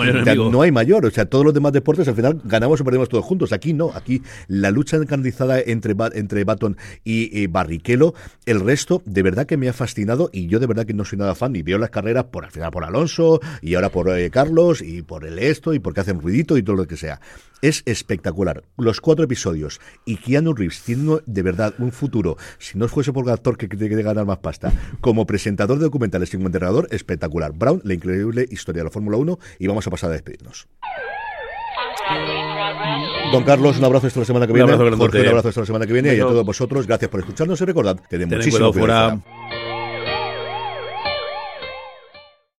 no hay mayor, o sea, todos los demás deportes al final ganamos o perdemos todos juntos. Aquí no, aquí la lucha encarnizada entre, entre Baton y, y Barrichello, el resto de verdad que me ha fascinado y yo de verdad que no soy nada fan y veo las carreras por al final por Alonso y ahora por eh, Carlos y por el esto y porque hacen ruidito y todo lo que sea. Es espectacular. Los cuatro episodios y Keanu Reeves tiene de verdad un futuro, si no fuese por el actor que tiene que ganar más pasta, como presentador de documentales y como entrenador, espectacular. Brown, la increíble historia de la Fórmula 1 y vamos a pasar a despedirnos. Don Carlos, un abrazo esta la semana que viene. Un abrazo, Jorge, un abrazo esta la semana que viene. Y a todos vosotros, gracias por escucharnos y recordad, tenemos muchísimo fuera.